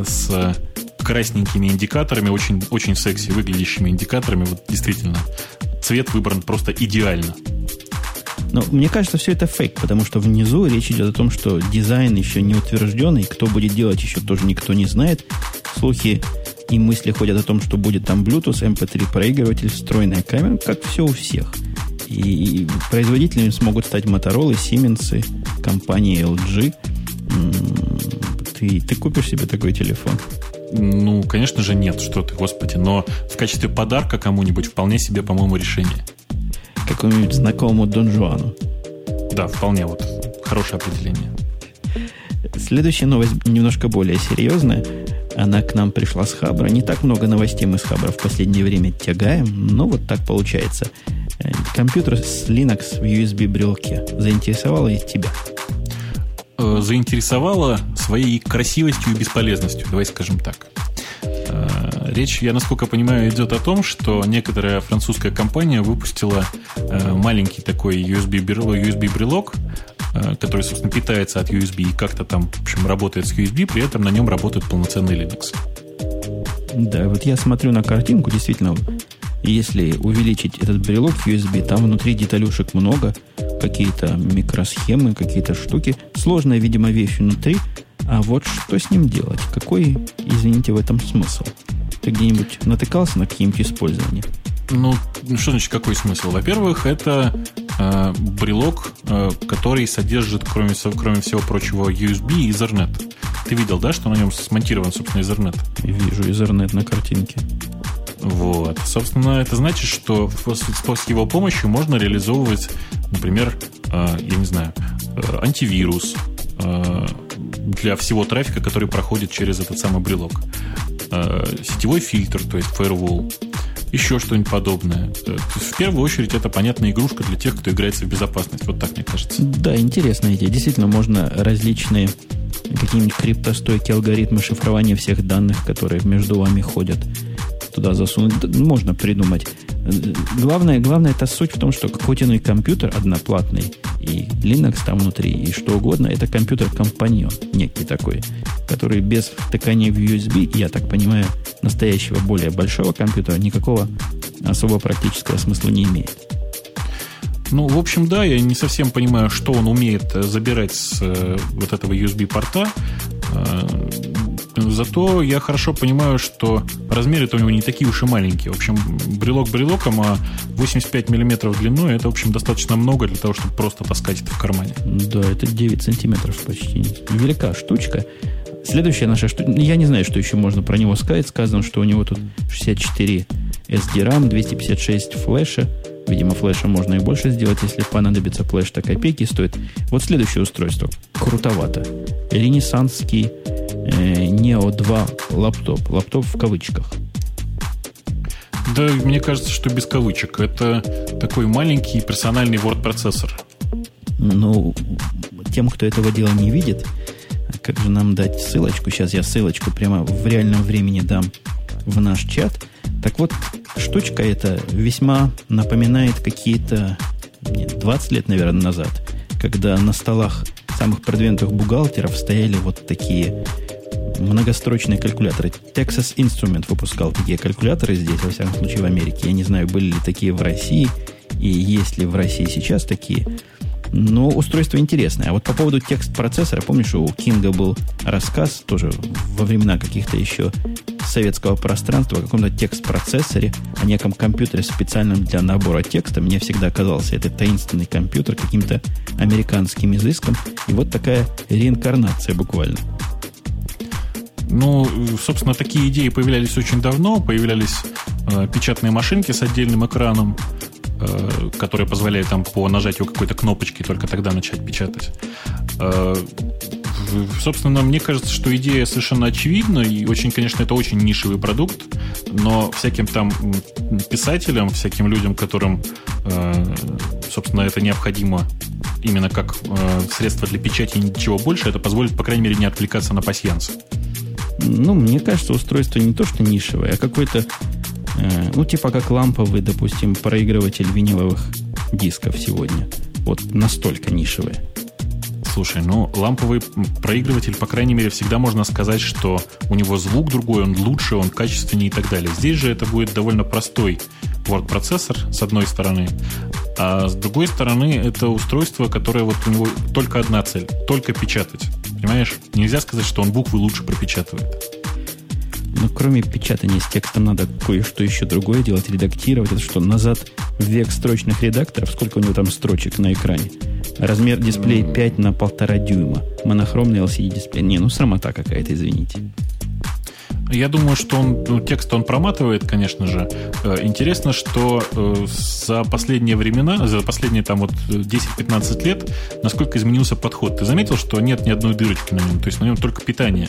с красненькими индикаторами, очень, очень секси выглядящими индикаторами. Вот действительно, цвет выбран просто идеально. Но мне кажется, все это фейк, потому что внизу речь идет о том, что дизайн еще не утвержденный, кто будет делать еще тоже никто не знает. Слухи и мысли ходят о том, что будет там Bluetooth, MP3 эм проигрыватель, встроенная камера, как все у всех. И производителями смогут стать Motorola, Siemens, компания LG. Ты, ты купишь себе такой телефон? Ну, конечно же, нет, что ты, господи. Но в качестве подарка кому-нибудь вполне себе, по-моему, решение какому-нибудь знакомому Дон Жуану. Да, вполне вот хорошее определение. Следующая новость немножко более серьезная. Она к нам пришла с Хабра. Не так много новостей мы с Хабра в последнее время тягаем, но вот так получается. Компьютер с Linux в USB-брелке заинтересовал и тебя? Э, заинтересовала своей красивостью и бесполезностью, давай скажем так. Речь, я насколько понимаю, идет о том, что некоторая французская компания выпустила э, маленький такой USB-брелок, USB э, который, собственно, питается от USB и как-то там, в общем, работает с USB, при этом на нем работает полноценный Linux. Да, вот я смотрю на картинку, действительно, если увеличить этот брелок USB, там внутри деталюшек много, какие-то микросхемы, какие-то штуки. Сложная, видимо, вещь внутри. А вот что с ним делать? Какой, извините, в этом смысл? Ты где-нибудь натыкался на какие-нибудь использования? Ну, что значит какой смысл? Во-первых, это э, брелок, э, который содержит, кроме, кроме всего прочего, USB и Ethernet. Ты видел, да, что на нем смонтирован, собственно, Ethernet? Вижу Ethernet на картинке. Вот. Собственно, это значит, что с его помощью можно реализовывать, например, э, я не знаю, э, антивирус э, для всего трафика, который проходит через этот самый брелок. Сетевой фильтр, то есть firewall, еще что-нибудь подобное. В первую очередь это понятная игрушка для тех, кто играется в безопасность. Вот так мне кажется. Да, интересная идея. Действительно, можно различные какие-нибудь криптостойкие алгоритмы шифрования всех данных, которые между вами ходят, туда засунуть. Можно придумать. Главное, главное это суть в том, что хоть компьютер одноплатный, и Linux там внутри, и что угодно, это компьютер-компаньон некий такой, который без втыкания в USB, я так понимаю, настоящего более большого компьютера никакого особо практического смысла не имеет. Ну, в общем, да, я не совсем понимаю, что он умеет забирать с э, вот этого USB-порта. Зато я хорошо понимаю, что размеры-то у него не такие уж и маленькие. В общем, брелок брелоком, а 85 миллиметров длиной это, в общем, достаточно много для того, чтобы просто таскать это в кармане. Да, это 9 сантиметров почти. Велика штучка. Следующая наша штука, я не знаю, что еще можно про него сказать. Сказано, что у него тут 64 SD-RAM, 256 флеша. Видимо, флеша можно и больше сделать, если понадобится флеш-то копейки стоит. Вот следующее устройство. Крутовато. Ренессанский э, Neo 2 лаптоп. Лаптоп в кавычках. Да, мне кажется, что без кавычек. Это такой маленький персональный Word-процессор. Ну, тем, кто этого дела не видит, как же нам дать ссылочку? Сейчас я ссылочку прямо в реальном времени дам в наш чат. Так вот, штучка эта весьма напоминает какие-то нет, 20 лет, наверное, назад, когда на столах самых продвинутых бухгалтеров стояли вот такие многострочные калькуляторы. Texas Instrument выпускал такие калькуляторы здесь, во всяком случае, в Америке. Я не знаю, были ли такие в России, и есть ли в России сейчас такие. Но устройство интересное. А вот по поводу текст-процессора, помнишь, у Кинга был рассказ тоже во времена каких-то еще советского пространства о каком-то текст-процессоре, о неком компьютере специальном для набора текста. Мне всегда казался это таинственный компьютер каким-то американским изыском. И вот такая реинкарнация буквально. Ну, собственно, такие идеи появлялись очень давно. Появлялись э, печатные машинки с отдельным экраном, э, которые позволяют там по нажатию какой-то кнопочки только тогда начать печатать. Э, собственно, мне кажется, что идея совершенно очевидна, и очень, конечно, это очень нишевый продукт, но всяким там писателям, всяким людям, которым, э, собственно, это необходимо именно как э, средство для печати ничего больше, это позволит, по крайней мере, не отвлекаться на пасьянс. Ну, мне кажется, устройство не то, что нишевое, а какой-то, э, ну, типа как ламповый, допустим, проигрыватель виниловых дисков сегодня. Вот настолько нишевое. Слушай, ну, ламповый проигрыватель, по крайней мере, всегда можно сказать, что у него звук другой, он лучше, он качественнее и так далее. Здесь же это будет довольно простой Word-процессор, с одной стороны, а с другой стороны, это устройство, которое вот у него только одна цель, только печатать. Понимаешь? Нельзя сказать, что он буквы лучше пропечатывает. Ну, кроме печатания с текстом, надо кое-что еще другое делать, редактировать. Это что, назад в век строчных редакторов? Сколько у него там строчек на экране? Размер дисплея 5 на полтора дюйма. Монохромный LCD-дисплей. Не, ну срамота какая-то, извините. Я думаю, что он ну, текст он проматывает, конечно же. Э, интересно, что э, за последние времена, за последние там вот 10-15 лет, насколько изменился подход. Ты заметил, что нет ни одной дырочки на нем, то есть на нем только питание.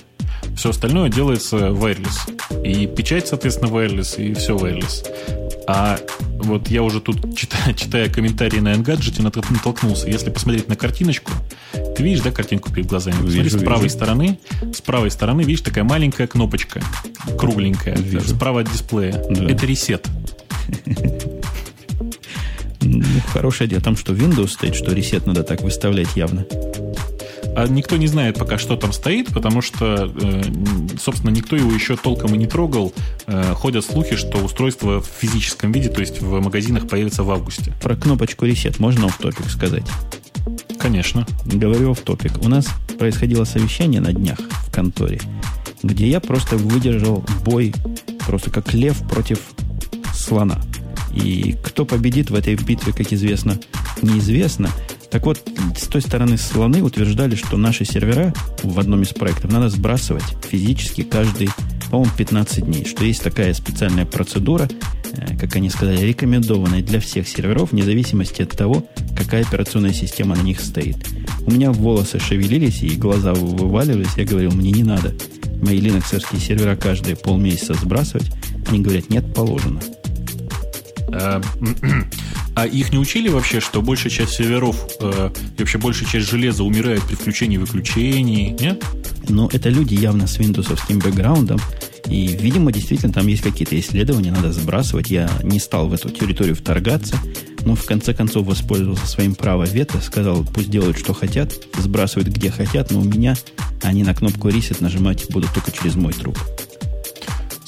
Все остальное делается wireless. И печать, соответственно, wireless, и все wireless. А вот я уже тут, читая, <laughs> читая комментарии на Engadget, натолкнулся. Если посмотреть на картиночку, ты видишь, да, картинку перед глазами? Вижу, Смотри, с правой вижу. стороны, с правой стороны, видишь, такая маленькая кнопочка, кругленькая, вижу. справа от дисплея. Да. Это ресет. <laughs> Ну, хорошее дело. Там что, Windows стоит, что ресет надо так выставлять явно. А никто не знает пока, что там стоит, потому что, э, собственно, никто его еще толком и не трогал. Э, ходят слухи, что устройство в физическом виде, то есть в магазинах, появится в августе. Про кнопочку ресет можно в топик сказать? Конечно. Говорю в топик. У нас происходило совещание на днях в конторе, где я просто выдержал бой просто как лев против слона. И кто победит в этой битве, как известно, неизвестно. Так вот, с той стороны слоны утверждали, что наши сервера в одном из проектов надо сбрасывать физически каждый, по-моему, 15 дней. Что есть такая специальная процедура, э, как они сказали, рекомендованная для всех серверов, вне зависимости от того, какая операционная система на них стоит. У меня волосы шевелились и глаза вываливались. Я говорил, мне не надо мои линоксовские сервера каждые полмесяца сбрасывать. Они говорят, нет, положено. <clears throat> А, их не учили вообще, что большая часть серверов э, и вообще большая часть железа умирает при включении и выключении? Нет? Ну, это люди явно с виндовсовским бэкграундом. И, видимо, действительно там есть какие-то исследования, надо сбрасывать. Я не стал в эту территорию вторгаться, но в конце концов воспользовался своим правом вето, сказал, пусть делают, что хотят, сбрасывают где хотят, но у меня они на кнопку reset нажимать будут только через мой труп.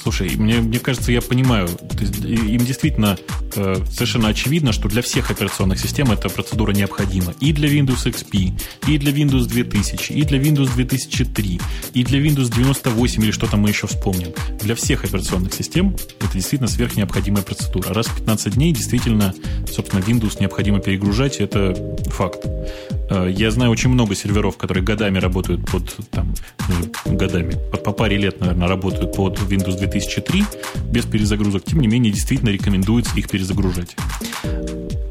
Слушай, мне, мне кажется, я понимаю, им действительно э, совершенно очевидно, что для всех операционных систем эта процедура необходима. И для Windows XP, и для Windows 2000, и для Windows 2003, и для Windows 98, или что там мы еще вспомним. Для всех операционных систем это действительно сверхнеобходимая процедура. Раз в 15 дней действительно, собственно, Windows необходимо перегружать, это факт. Э, я знаю очень много серверов, которые годами работают под, там, годами, по паре лет, наверное, работают под Windows 2003 без перезагрузок. Тем не менее, действительно рекомендуется их перезагружать.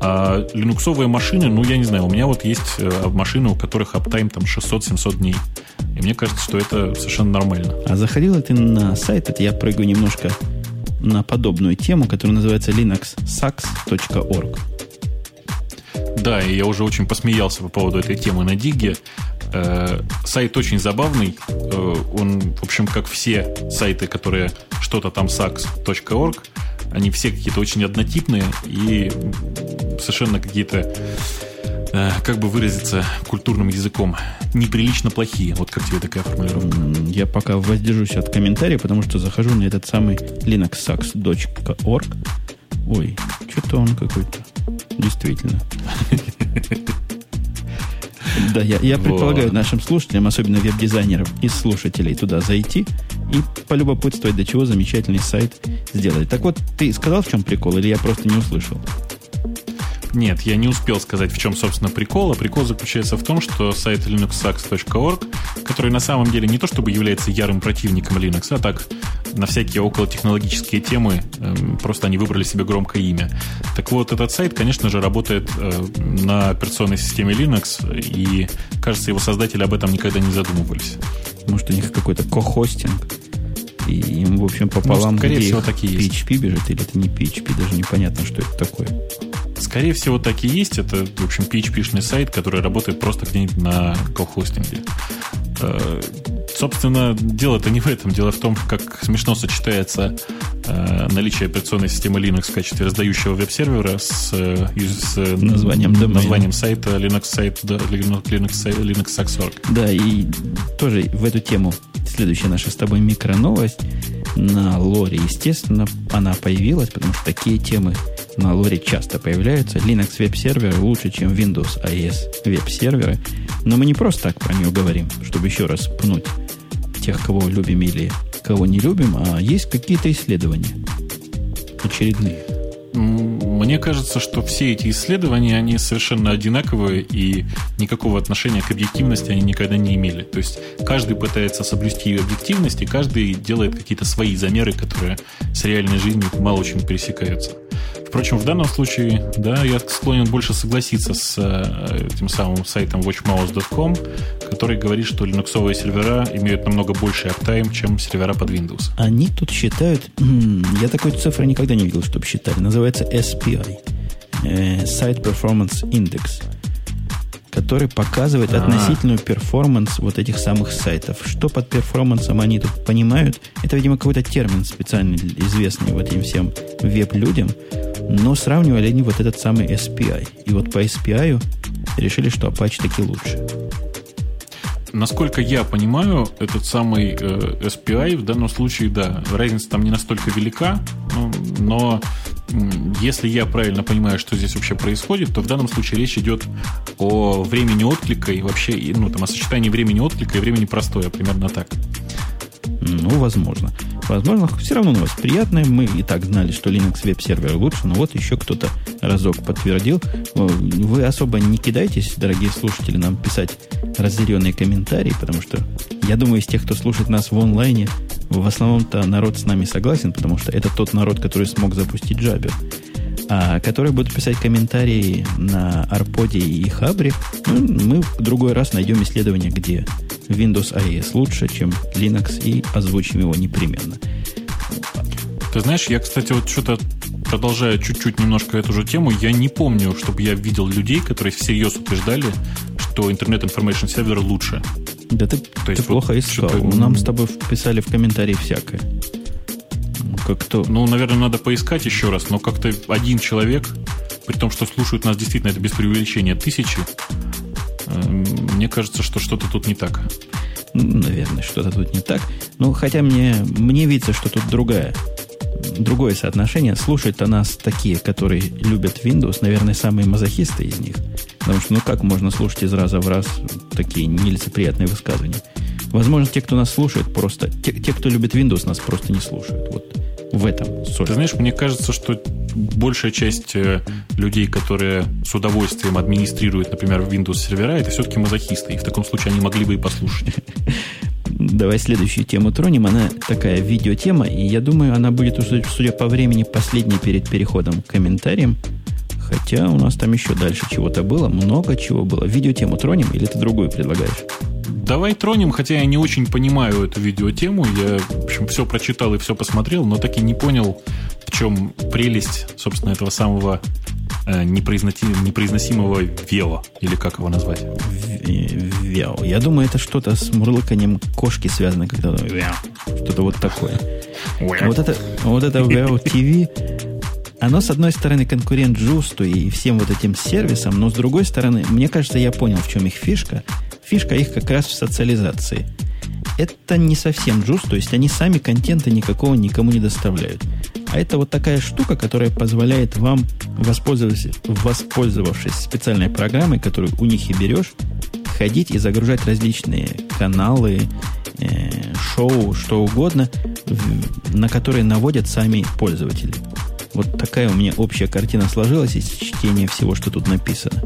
А линуксовые машины, ну, я не знаю, у меня вот есть э, машины, у которых аптайм там 600-700 дней. И мне кажется, что это совершенно нормально. А заходила ты на сайт, это я прыгаю немножко на подобную тему, которая называется linuxsax.org. Да, и я уже очень посмеялся по поводу этой темы на Диге. Э, сайт очень забавный. Э, он, в общем, как все сайты, которые что-то там sax.org, они все какие-то очень однотипные и совершенно какие-то, э, как бы выразиться культурным языком, неприлично плохие. Вот как тебе такая формулировка? Я пока воздержусь от комментариев, потому что захожу на этот самый linuxsax.org. Ой, что-то он какой-то Действительно. Да, я, я предполагаю нашим слушателям, особенно веб-дизайнерам и слушателей, туда зайти и полюбопытствовать, до чего замечательный сайт сделали. Так вот, ты сказал, в чем прикол, или я просто не услышал? Нет, я не успел сказать, в чем, собственно, прикол. А прикол заключается в том, что сайт linuxsax.org, который на самом деле не то чтобы является ярым противником Linux, а так на всякие околотехнологические темы, эм, просто они выбрали себе громкое имя. Так вот, этот сайт, конечно же, работает э, на операционной системе Linux, и, кажется, его создатели об этом никогда не задумывались. Может, у них какой-то ко-хостинг? И им, в общем, пополам, ну, скорее всего, такие PHP есть. бежит, или это не PHP, даже непонятно, что это такое. Скорее всего, так и есть. Это, в общем, PHP-шный сайт, который работает просто где-нибудь на колхостинге. Э, собственно, дело-то не в этом. Дело в том, как смешно сочетается э, наличие операционной системы Linux в качестве раздающего веб-сервера с, э, с названием, названием сайта Linux сайт да, Linux, Linux, Linux Да, и тоже в эту тему следующая наша с тобой микроновость на лоре, естественно, она появилась, потому что такие темы на лоре часто появляются. Linux веб-серверы лучше, чем Windows AES веб-серверы. Но мы не просто так про нее говорим, чтобы еще раз пнуть тех, кого любим или кого не любим, а есть какие-то исследования очередные. Мне кажется, что все эти исследования, они совершенно одинаковые и никакого отношения к объективности они никогда не имели. То есть каждый пытается соблюсти объективность, и каждый делает какие-то свои замеры, которые с реальной жизнью мало очень пересекаются. Впрочем, в данном случае, да, я склонен больше согласиться с э, этим самым сайтом watchmouse.com, который говорит, что линуксовые сервера имеют намного больший uptime, чем сервера под Windows. Они тут считают, я такой цифры никогда не видел, чтобы считали, называется SPI, э, Site Performance Index, который показывает А-а-а. относительную performance вот этих самых сайтов. Что под performance ом они тут понимают? Это, видимо, какой-то термин специально известный вот этим всем веб-людям. Но сравнивали они вот этот самый SPI. И вот по SPI решили, что Apache таки лучше. Насколько я понимаю, этот самый э, SPI в данном случае, да, разница там не настолько велика, ну, но если я правильно понимаю, что здесь вообще происходит, то в данном случае речь идет о времени отклика и вообще, ну, там, о сочетании времени отклика и времени простоя, примерно так. Ну, возможно. Возможно, все равно новость приятная. Мы и так знали, что Linux веб-сервер лучше, но вот еще кто-то разок подтвердил. Вы особо не кидайтесь, дорогие слушатели, нам писать разъяренные комментарии, потому что я думаю, из тех, кто слушает нас в онлайне, в основном-то народ с нами согласен, потому что это тот народ, который смог запустить Jabber. А которые будут писать комментарии на Арподе и Хабре, ну, мы в другой раз найдем исследование, где Windows IS лучше, чем Linux, и озвучим его непременно. Ты знаешь, я, кстати, вот что-то продолжая чуть-чуть немножко эту же тему, я не помню, чтобы я видел людей, которые всерьез утверждали, что Internet Information Server лучше. Да ты, То есть ты плохо искал. Нам с тобой писали в комментарии всякое. Как-то... Ну, наверное, надо поискать еще раз, но как-то один человек, при том, что слушают нас действительно, это без преувеличения, тысячи, мне кажется, что что-то тут не так. Наверное, что-то тут не так. Ну, хотя мне, мне видится, что тут другая, другое соотношение. Слушают-то нас такие, которые любят Windows, наверное, самые мазохисты из них. Потому что, ну как можно слушать из раза в раз такие нелицеприятные высказывания? Возможно, те, кто нас слушает, просто... Те, те, кто любит Windows, нас просто не слушают. Вот в этом соль. Ты знаешь, мне кажется, что большая часть э, людей, которые с удовольствием администрируют, например, Windows сервера, это все-таки мазохисты. И в таком случае они могли бы и послушать. <laughs> Давай следующую тему тронем. Она такая видеотема, и я думаю, она будет, судя по времени, последней перед переходом к комментариям. Хотя у нас там еще дальше чего-то было, много чего было. Видеотему тронем или ты другую предлагаешь? Давай тронем, хотя я не очень понимаю эту видеотему. Я, в общем, все прочитал и все посмотрел, но так и не понял, в чем прелесть, собственно, этого самого э, непроизносимого, вео, или как его назвать? Вео. Я думаю, это что-то с мурлыканием кошки связано, когда что-то вот такое. Вот это, вот это Вео ТВ оно, с одной стороны, конкурент Джусту и всем вот этим сервисам, но с другой стороны, мне кажется, я понял, в чем их фишка. Фишка их как раз в социализации. Это не совсем Джуст, то есть они сами контента никакого никому не доставляют. А это вот такая штука, которая позволяет вам, воспользовавшись, воспользовавшись специальной программой, которую у них и берешь, ходить и загружать различные каналы, э, шоу, что угодно, на которые наводят сами пользователи. Вот такая у меня общая картина сложилась из чтения всего, что тут написано.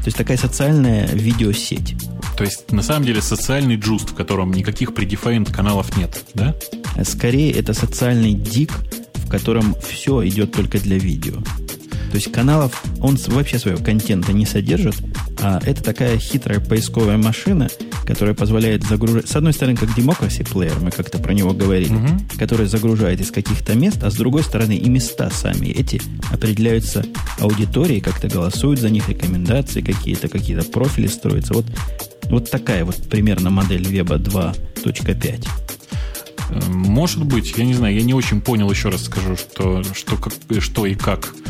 То есть такая социальная видеосеть. То есть, на самом деле, социальный джуст, в котором никаких predefined каналов нет, да? Скорее, это социальный дик, в котором все идет только для видео. То есть каналов, он вообще своего контента не содержит, а это такая хитрая поисковая машина, которая позволяет загружать, с одной стороны, как Democracy Player, мы как-то про него говорили, угу. который загружает из каких-то мест, а с другой стороны и места сами эти определяются аудиторией, как-то голосуют за них, рекомендации какие-то, какие-то профили строятся. Вот, вот такая вот примерно модель веба 2.5. Может быть, я не знаю, я не очень понял, еще раз скажу, что, что, как, что и как э,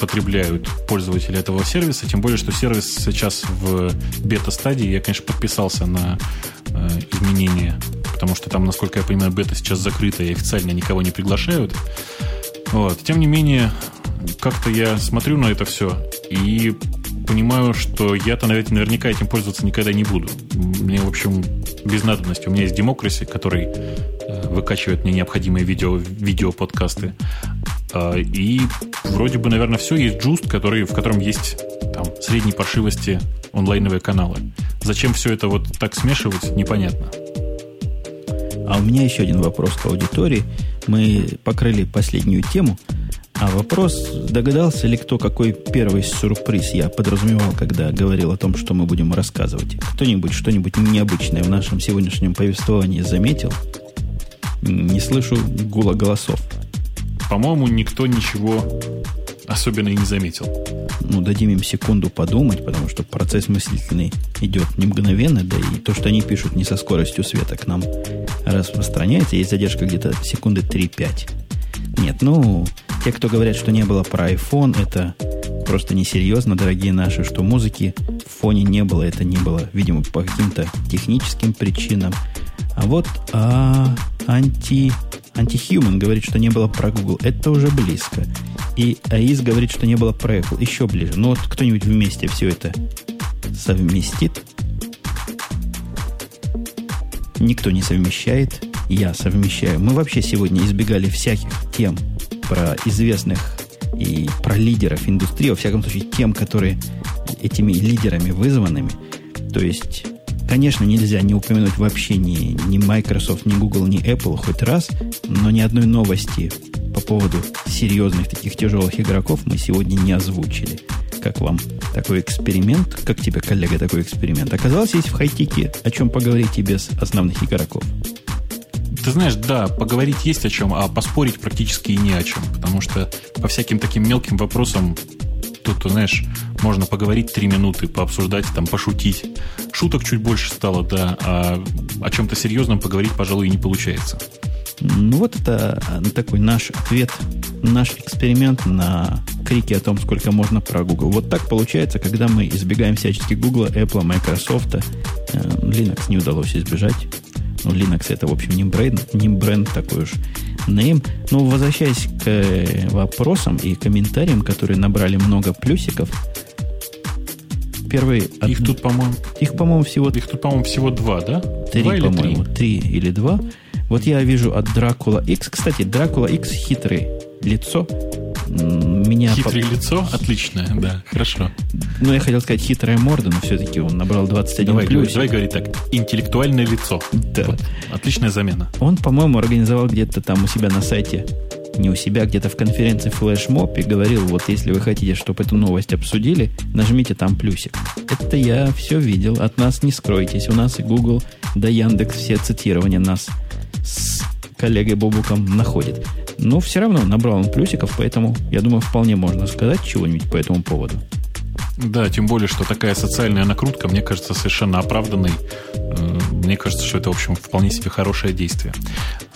потребляют пользователи этого сервиса, тем более, что сервис сейчас в бета-стадии, я, конечно, подписался на э, изменения, потому что там, насколько я понимаю, бета сейчас закрыта и официально никого не приглашают. Вот. Тем не менее, как-то я смотрю на это все и понимаю, что я-то наверняка этим пользоваться никогда не буду. Мне, в общем, без надобности. У меня есть Democracy, который э, выкачивает мне необходимые видео, видео-подкасты. Э, и вроде бы, наверное, все. Есть Just, который, в котором есть там, средней паршивости онлайновые каналы. Зачем все это вот так смешивать, непонятно. А у меня еще один вопрос к аудитории. Мы покрыли последнюю тему – а вопрос, догадался ли кто, какой первый сюрприз я подразумевал, когда говорил о том, что мы будем рассказывать? Кто-нибудь что-нибудь необычное в нашем сегодняшнем повествовании заметил? Не слышу гула голосов. По-моему, никто ничего особенно и не заметил. Ну, дадим им секунду подумать, потому что процесс мыслительный идет не мгновенно, да и то, что они пишут не со скоростью света к нам распространяется, есть задержка где-то секунды 3-5. Нет, ну, те, кто говорят, что не было про iPhone, это просто несерьезно, дорогие наши, что музыки в фоне не было. Это не было, видимо, по каким-то техническим причинам. А вот а, анти, антихьюман говорит, что не было про Google. Это уже близко. И АИС говорит, что не было про Apple. Еще ближе. Ну вот кто-нибудь вместе все это совместит. Никто не совмещает. Я совмещаю. Мы вообще сегодня избегали всяких тем про известных и про лидеров индустрии, во всяком случае, тем, которые этими лидерами вызванными. То есть, конечно, нельзя не упомянуть вообще ни, ни Microsoft, ни Google, ни Apple хоть раз, но ни одной новости по поводу серьезных таких тяжелых игроков мы сегодня не озвучили. Как вам такой эксперимент? Как тебе, коллега, такой эксперимент? Оказалось, есть в хайтике о чем поговорить и без основных игроков. Ты знаешь, да, поговорить есть о чем, а поспорить практически и не о чем. Потому что по всяким таким мелким вопросам тут, знаешь, можно поговорить три минуты, пообсуждать, там, пошутить. Шуток чуть больше стало, да, а о чем-то серьезном поговорить, пожалуй, не получается. Ну, вот это такой наш ответ, наш эксперимент на крики о том, сколько можно про Google. Вот так получается, когда мы избегаем всячески Google, Apple, Microsoft. Э, Linux не удалось избежать. Ну, Linux это, в общем, не бренд, не бренд такой уж name. Но возвращаясь к э, вопросам и комментариям, которые набрали много плюсиков, первый... Их од... тут, по-моему... Их, по-моему, всего... Их тут, по-моему, всего два, да? Три, два по-моему. Три? три или два. Вот я вижу от Dracula X. Кстати, Dracula X хитрый. Лицо меня... Хитрое по... лицо? Отличное, да, хорошо. Ну, я хотел сказать хитрая морда, но все-таки он набрал 21 давай, плюс. Давай говорить так, интеллектуальное лицо. Да. Вот, отличная замена. Он, по-моему, организовал где-то там у себя на сайте не у себя, где-то в конференции флешмоб и говорил, вот если вы хотите, чтобы эту новость обсудили, нажмите там плюсик. Это я все видел, от нас не скройтесь. У нас и Google, да Яндекс все цитирования нас с коллегой Бобуком находит. Но все равно набрал он плюсиков, поэтому, я думаю, вполне можно сказать чего-нибудь по этому поводу. Да, тем более, что такая социальная накрутка, мне кажется, совершенно оправданной. Мне кажется, что это, в общем, вполне себе хорошее действие.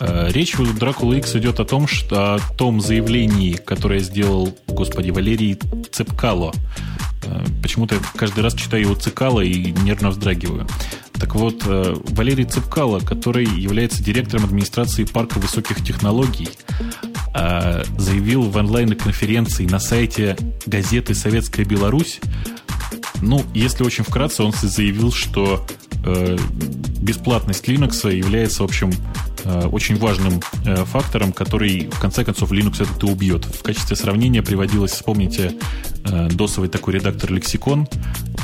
Э, речь у Dracula X идет о том, что о том заявлении, которое сделал, господи, Валерий Цепкало. Э, почему-то каждый раз читаю его Цикало и нервно вздрагиваю. Так вот, Валерий Цепкало, который является директором администрации парка высоких технологий, Э, заявил в онлайн-конференции на сайте газеты «Советская Беларусь», ну, если очень вкратце, он заявил, что э, бесплатность Linux является, в общем, э, очень важным э, фактором, который, в конце концов, Linux этот и убьет. В качестве сравнения приводилось, вспомните, э, досовый такой редактор лексикон,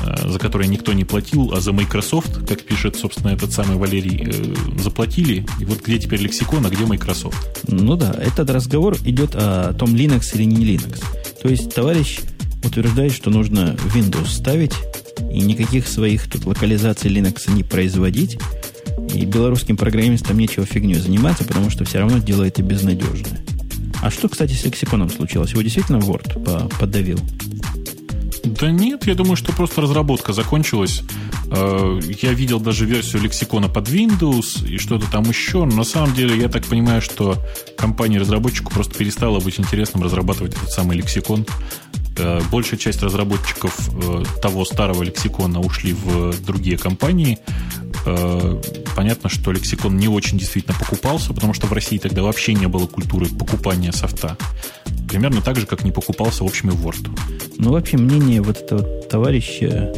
э, за который никто не платил, а за Microsoft, как пишет, собственно, этот самый Валерий, э, заплатили. И вот где теперь лексикон, а где Microsoft? Ну да, этот разговор идет о том, Linux или не Linux. То есть товарищ утверждает, что нужно Windows ставить и никаких своих тут локализаций Linux не производить. И белорусским программистам нечего фигней заниматься, потому что все равно дело это безнадежное. А что, кстати, с лексиконом случилось? Его действительно Word подавил? Да нет, я думаю, что просто разработка закончилась. Э, я видел даже версию лексикона под Windows и что-то там еще. Но на самом деле, я так понимаю, что компании-разработчику просто перестало быть интересным разрабатывать этот самый лексикон. Э, большая часть разработчиков э, того старого лексикона ушли в другие компании. Э, понятно, что лексикон не очень действительно покупался, потому что в России тогда вообще не было культуры покупания софта. Примерно так же, как не покупался, в общем, и Word. Ну, вообще, мнение вот этого товарища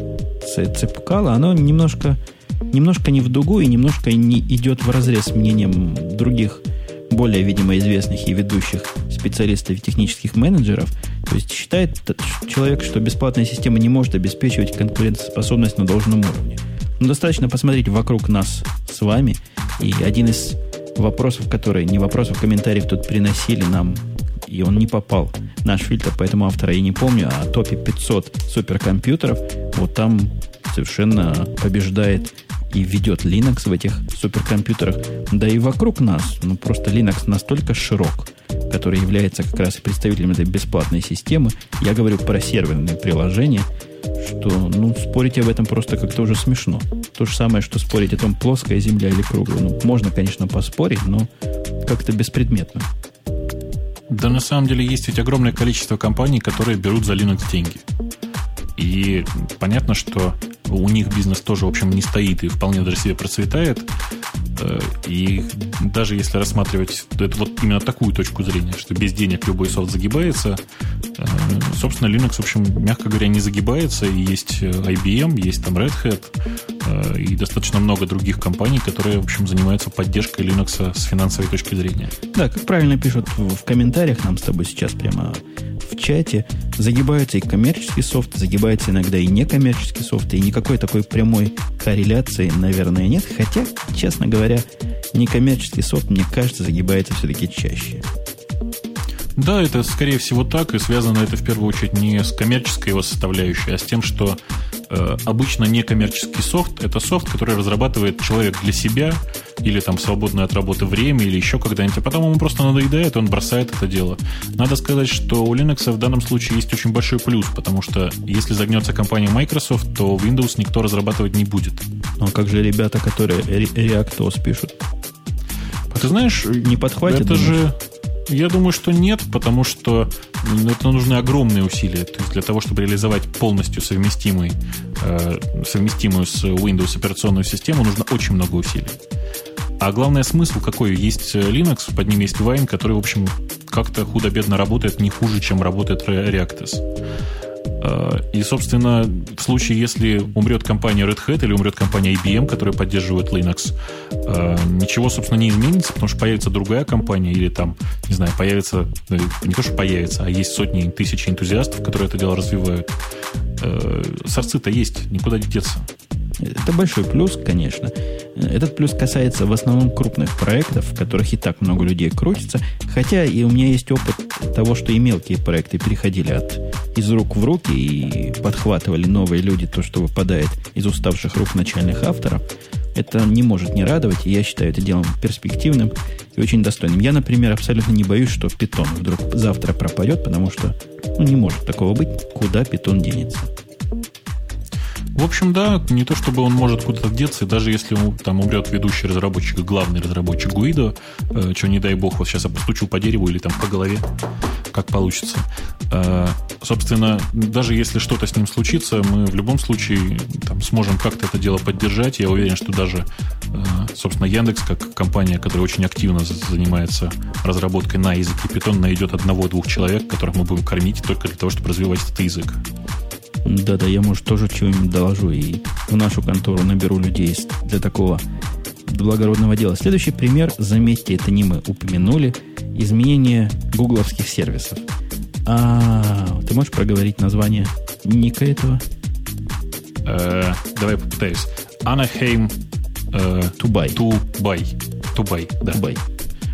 Цепкала, оно немножко, немножко не в дугу и немножко не идет в разрез с мнением других более, видимо, известных и ведущих специалистов и технических менеджеров. То есть считает человек, что бесплатная система не может обеспечивать конкурентоспособность на должном уровне. Но достаточно посмотреть вокруг нас с вами. И один из вопросов, которые, не вопросов, комментариев тут приносили нам, и он не попал. Наш фильтр, поэтому автора я не помню, а топе 500 суперкомпьютеров, вот там совершенно побеждает и ведет Linux в этих суперкомпьютерах. Да и вокруг нас, ну просто Linux настолько широк, который является как раз представителем этой бесплатной системы. Я говорю про серверные приложения, что ну, спорить об этом просто как-то уже смешно. То же самое, что спорить о том, плоская Земля или круглая. Ну, можно, конечно, поспорить, но как-то беспредметно. Да на самом деле есть ведь огромное количество компаний, которые берут за Linux деньги. И понятно, что у них бизнес тоже, в общем, не стоит и вполне даже себе процветает. Э, и даже если рассматривать это вот именно такую точку зрения, что без денег любой софт загибается, э, собственно, Linux, в общем, мягко говоря, не загибается. И есть IBM, есть там Red Hat э, и достаточно много других компаний, которые, в общем, занимаются поддержкой Linux с финансовой точки зрения. Да, как правильно пишут в комментариях нам с тобой сейчас прямо в чате, загибается и коммерческий софт, загибается иногда и некоммерческий софт, и никакой такой прямой корреляции, наверное, нет. Хотя, честно говоря, некоммерческий софт, мне кажется, загибается все-таки чаще. Да, это скорее всего так, и связано это в первую очередь не с коммерческой его составляющей, а с тем, что э, обычно некоммерческий софт – это софт, который разрабатывает человек для себя или там свободное от работы время, или еще когда-нибудь, а потом ему просто надоедает, и он бросает это дело. Надо сказать, что у Linux в данном случае есть очень большой плюс, потому что если загнется компания Microsoft, то Windows никто разрабатывать не будет. Ну, а как же ребята, которые ReactOS пишут? Ты знаешь, не подхватит. Это же я думаю, что нет, потому что это нужны огромные усилия. То есть для того, чтобы реализовать полностью совместимый, э, совместимую с Windows операционную систему, нужно очень много усилий. А главное смысл какой? Есть Linux, под ним есть Wine, который, в общем, как-то худо-бедно работает не хуже, чем работает ReactOS. Э, и, собственно, в случае, если умрет компания Red Hat или умрет компания IBM, которая поддерживает Linux, э, ничего, собственно, не изменится, потому что появится другая компания или там, не знаю, появится, э, не то, что появится, а есть сотни, тысячи энтузиастов, которые это дело развивают. Сорцы-то есть, никуда не деться. Это большой плюс, конечно. Этот плюс касается в основном крупных проектов, в которых и так много людей крутится. Хотя и у меня есть опыт того, что и мелкие проекты переходили от из рук в руки и подхватывали новые люди то, что выпадает из уставших рук начальных авторов. Это не может не радовать, и я считаю это делом перспективным и очень достойным. Я, например, абсолютно не боюсь, что питон вдруг завтра пропадет, потому что ну, не может такого быть, куда питон денется. В общем, да, не то чтобы он может куда-то деться, даже если там умрет ведущий разработчик, главный разработчик Гуидо, э, что не дай бог, вот сейчас я постучу по дереву или там по голове, как получится. Э, собственно, даже если что-то с ним случится, мы в любом случае там, сможем как-то это дело поддержать. Я уверен, что даже, э, собственно, Яндекс, как компания, которая очень активно занимается разработкой на языке Python, найдет одного-двух человек, которых мы будем кормить только для того, чтобы развивать этот язык. Да-да, я, может, тоже чего-нибудь доложу и в нашу контору наберу людей для такого благородного дела. Следующий пример, заметьте, это не мы упомянули, изменение гугловских сервисов. А ты можешь проговорить название ника этого? Э, давай попытаюсь. Anaheim э, Тубай. Тубай. Тубай, да. Тубай.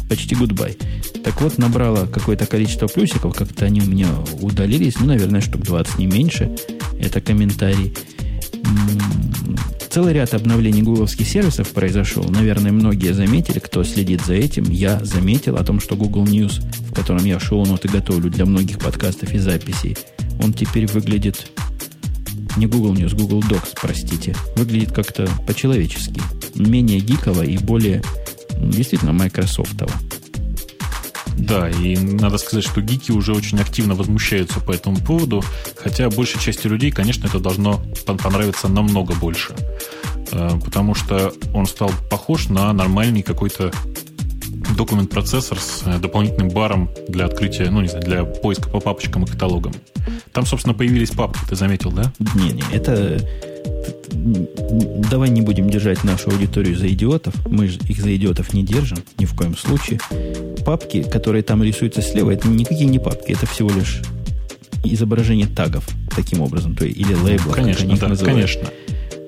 Почти goodbye. Так вот, набрала какое-то количество плюсиков, как-то они у меня удалились, ну, наверное, штук 20, не меньше. Это комментарий. Целый ряд обновлений гугловских сервисов произошел. Наверное, многие заметили, кто следит за этим. Я заметил о том, что Google News, в котором я шоу-ноты готовлю для многих подкастов и записей, он теперь выглядит не Google News, Google Docs, простите, выглядит как-то по-человечески, менее гиково и более действительно майкрософтово. Да, и надо сказать, что гики уже очень активно возмущаются по этому поводу, хотя большей части людей, конечно, это должно понравиться намного больше, э, потому что он стал похож на нормальный какой-то документ-процессор с э, дополнительным баром для открытия, ну, не знаю, для поиска по папочкам и каталогам. Там, собственно, появились папки, ты заметил, да? Не-не, это давай не будем держать нашу аудиторию за идиотов. Мы же их за идиотов не держим, ни в коем случае. Папки, которые там рисуются слева, это никакие не папки, это всего лишь изображение тагов таким образом, то есть, или лейблов, конечно, как они да, называют. Конечно.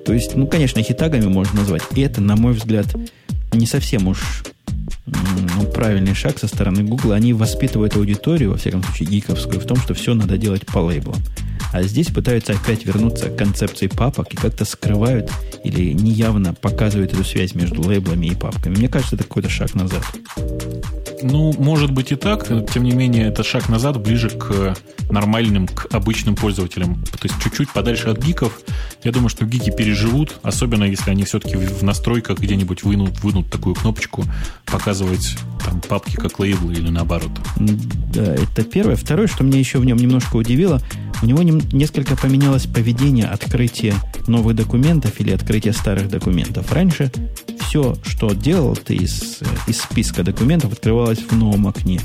То есть, ну, конечно, их и тагами можно назвать. И это, на мой взгляд, не совсем уж ну, правильный шаг со стороны Google. Они воспитывают аудиторию, во всяком случае, гиковскую, в том, что все надо делать по лейблам. А здесь пытаются опять вернуться к концепции папок и как-то скрывают или неявно показывают эту связь между лейблами и папками. Мне кажется, это какой-то шаг назад. Ну, может быть и так. Тем не менее, это шаг назад, ближе к нормальным, к обычным пользователям. То есть чуть-чуть подальше от гиков. Я думаю, что гики переживут, особенно если они все-таки в настройках где-нибудь вынут, вынут такую кнопочку показывать там папки как лейблы или наоборот. Да, это первое. Второе, что меня еще в нем немножко удивило, у него несколько поменялось поведение открытия новых документов или открытия старых документов. Раньше все, что делал ты из, из списка документов, открывалось в новом окне.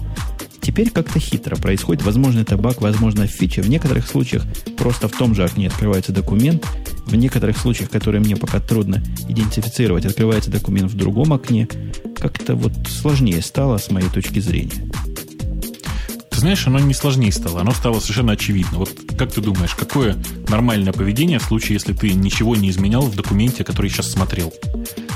Теперь как-то хитро происходит. Возможно, это баг, возможно, фича. В некоторых случаях просто в том же окне открывается документ. В некоторых случаях, которые мне пока трудно идентифицировать, открывается документ в другом окне. Как-то вот сложнее стало с моей точки зрения. Ты знаешь, оно не сложнее стало, оно стало совершенно очевидно. Вот как ты думаешь, какое нормальное поведение в случае, если ты ничего не изменял в документе, который сейчас смотрел?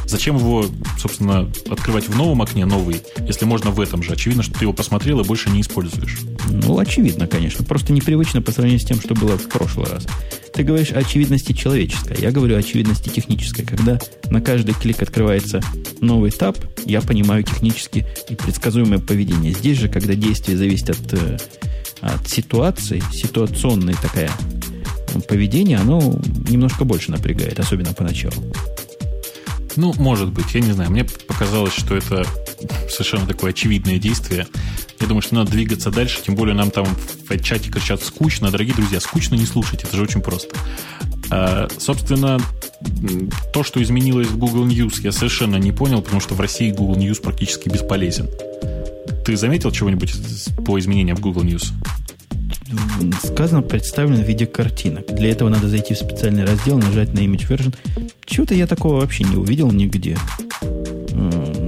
Зачем его, собственно, открывать в новом окне новый, если можно в этом же? Очевидно, что ты его посмотрел и больше не используешь. Ну, очевидно, конечно. Просто непривычно по сравнению с тем, что было в прошлый раз. Ты говоришь о очевидности человеческой, я говорю о очевидности технической. Когда на каждый клик открывается новый таб, я понимаю технически и предсказуемое поведение. Здесь же, когда действие зависит от, э, от ситуации, ситуационное такое поведение, оно немножко больше напрягает, особенно поначалу. Ну, может быть, я не знаю. Мне показалось, что это совершенно такое очевидное действие. Я думаю, что надо двигаться дальше, тем более нам там в чате кричат скучно. Дорогие друзья, скучно не слушать, это же очень просто. А, собственно, то, что изменилось в Google News, я совершенно не понял, потому что в России Google News практически бесполезен. Ты заметил чего-нибудь по изменениям в Google News? Сказано, представлено в виде картинок. Для этого надо зайти в специальный раздел, нажать на Image Version. Чего-то я такого вообще не увидел нигде.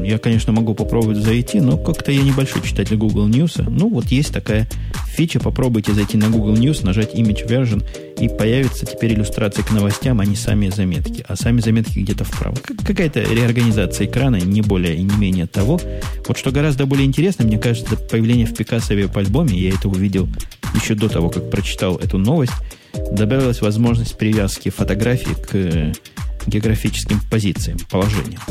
Я, конечно, могу попробовать зайти, но как-то я небольшой читатель Google News. Ну, вот есть такая фича. Попробуйте зайти на Google News, нажать Image Version, и появится теперь иллюстрация к новостям, а не сами заметки. А сами заметки где-то вправо. Какая-то реорганизация экрана, не более и не менее того. Вот что гораздо более интересно, мне кажется, появление в Пикассове по альбоме, я это увидел еще до того, как прочитал эту новость, добавилась возможность привязки фотографии к географическим позициям, положениям.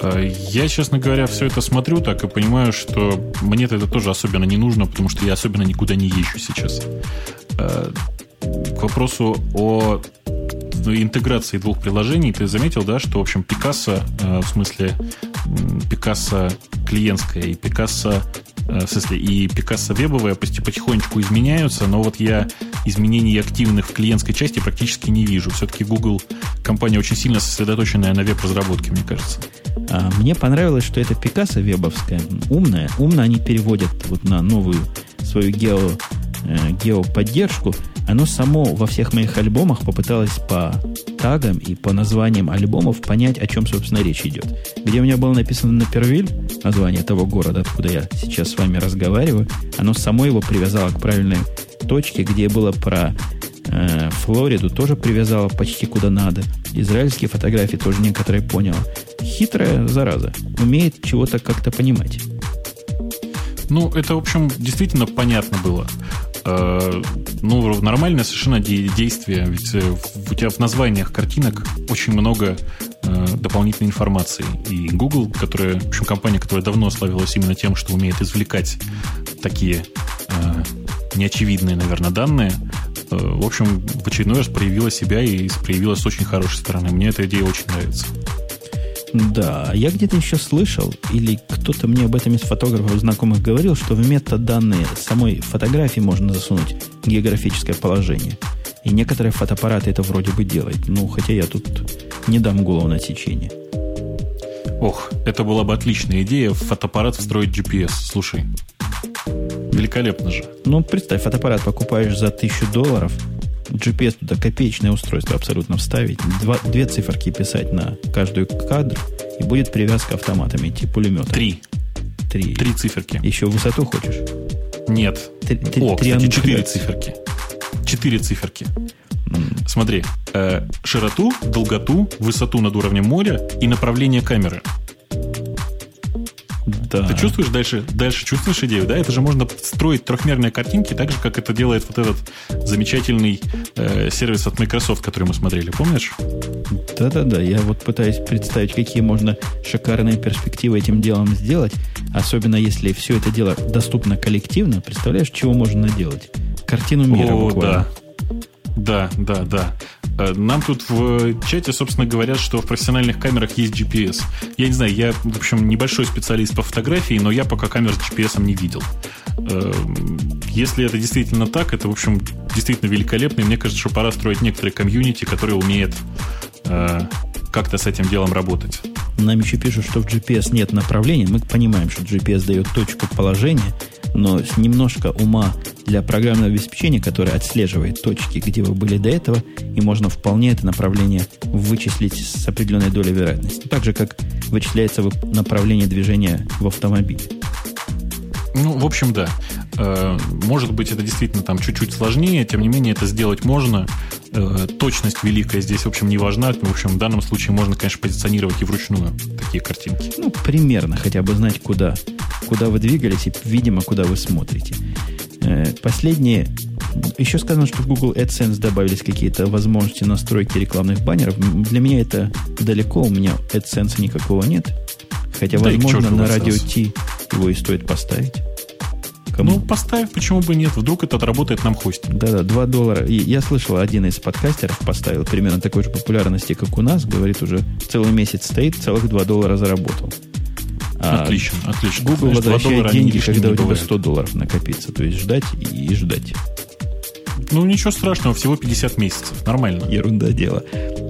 А, я, честно говоря, все это смотрю так и понимаю, что мне это тоже особенно не нужно, потому что я особенно никуда не езжу сейчас. А, к вопросу о интеграции двух приложений, ты заметил, да, что, в общем, Пикассо, а, в смысле, Пикассо клиентская и Пикассо в смысле, и Пикассо вебовые потихонечку изменяются, но вот я изменений активных в клиентской части практически не вижу. Все-таки Google компания очень сильно сосредоточенная на веб-разработке, мне кажется. А, мне понравилось, что это Пикассо вебовская, умная. Умно они переводят вот на новую свою гео, э, геоподдержку. Оно само во всех моих альбомах попыталось по тагам и по названиям альбомов понять, о чем, собственно, речь идет. Где у меня было написано Напервиль, название того города, откуда я сейчас с вами разговариваю, оно само его привязало к правильной точке, где было про э, Флориду, тоже привязало почти куда надо. Израильские фотографии тоже некоторые понял. Хитрая зараза. Умеет чего-то как-то понимать. Ну, это, в общем, действительно понятно было. Э, ну, нормальное совершенно действие. Ведь э, у тебя в названиях картинок очень много э, дополнительной информации. И Google, которая, в общем, компания, которая давно славилась именно тем, что умеет извлекать такие неочевидные, наверное, данные, в общем, в очередной раз проявила себя и проявила с очень хорошей стороны. Мне эта идея очень нравится. Да, я где-то еще слышал, или кто-то мне об этом из фотографов знакомых говорил, что в метаданные самой фотографии можно засунуть географическое положение. И некоторые фотоаппараты это вроде бы делают. Ну, хотя я тут не дам голову на течение. Ох, это была бы отличная идея, в фотоаппарат встроить GPS. Слушай, великолепно же. Ну, представь, фотоаппарат покупаешь за тысячу долларов – GPS туда копеечное устройство абсолютно вставить, два, две циферки писать на каждую кадр, и будет привязка автоматами идти, пулемета. Три. Три. Три циферки. Еще высоту хочешь? Нет. Три, О, кстати, четыре циферки. Четыре циферки. Mm. Смотри, э, широту, долготу, высоту над уровнем моря и направление камеры. Да. Ты чувствуешь дальше, дальше чувствуешь идею, да? Это же можно строить трехмерные картинки так же, как это делает вот этот замечательный э, сервис от Microsoft, который мы смотрели, помнишь? Да-да-да, я вот пытаюсь представить, какие можно шикарные перспективы этим делом сделать, особенно если все это дело доступно коллективно. Представляешь, чего можно наделать? Картину мира О, буквально. Да, да, да, да. Э, нам тут в чате, собственно, говорят, что в профессиональных камерах есть GPS. Я не знаю, я, в общем, небольшой специалист по фотографии, но я пока камер с GPS не видел. Э, если это действительно так, это, в общем, действительно великолепно. И мне кажется, что пора строить некоторые комьюнити, которые умеют э, как-то с этим делом работать. Нам еще пишут, что в GPS нет направления. Мы понимаем, что GPS дает точку положения, но немножко ума для программного обеспечения, которое отслеживает точки, где вы были до этого, и можно вполне это направление вычислить с определенной долей вероятности. Так же, как вычисляется направление движения в автомобиле. Ну, в общем, да. Э, может быть, это действительно там чуть-чуть сложнее, тем не менее, это сделать можно. Э, точность великая здесь, в общем, не важна. В общем, в данном случае можно, конечно, позиционировать и вручную такие картинки. Ну, примерно хотя бы знать, куда, куда вы двигались и, видимо, куда вы смотрите. Э, последнее. Еще сказано, что в Google AdSense добавились какие-то возможности настройки рекламных баннеров. Для меня это далеко, у меня AdSense никакого нет. Хотя, да возможно, на радио T его и стоит поставить. Кому? Ну, поставь, почему бы нет? Вдруг это отработает нам хостинг. Да-да, 2 доллара. И я слышал, один из подкастеров поставил примерно такой же популярности, как у нас. Говорит, уже целый месяц стоит, целых 2 доллара заработал. А отлично, отлично. Google Знаешь, возвращает деньги, когда у тебя 100 долларов накопится. То есть ждать и, и ждать. Ну, ничего страшного, всего 50 месяцев. Нормально. Ерунда дело.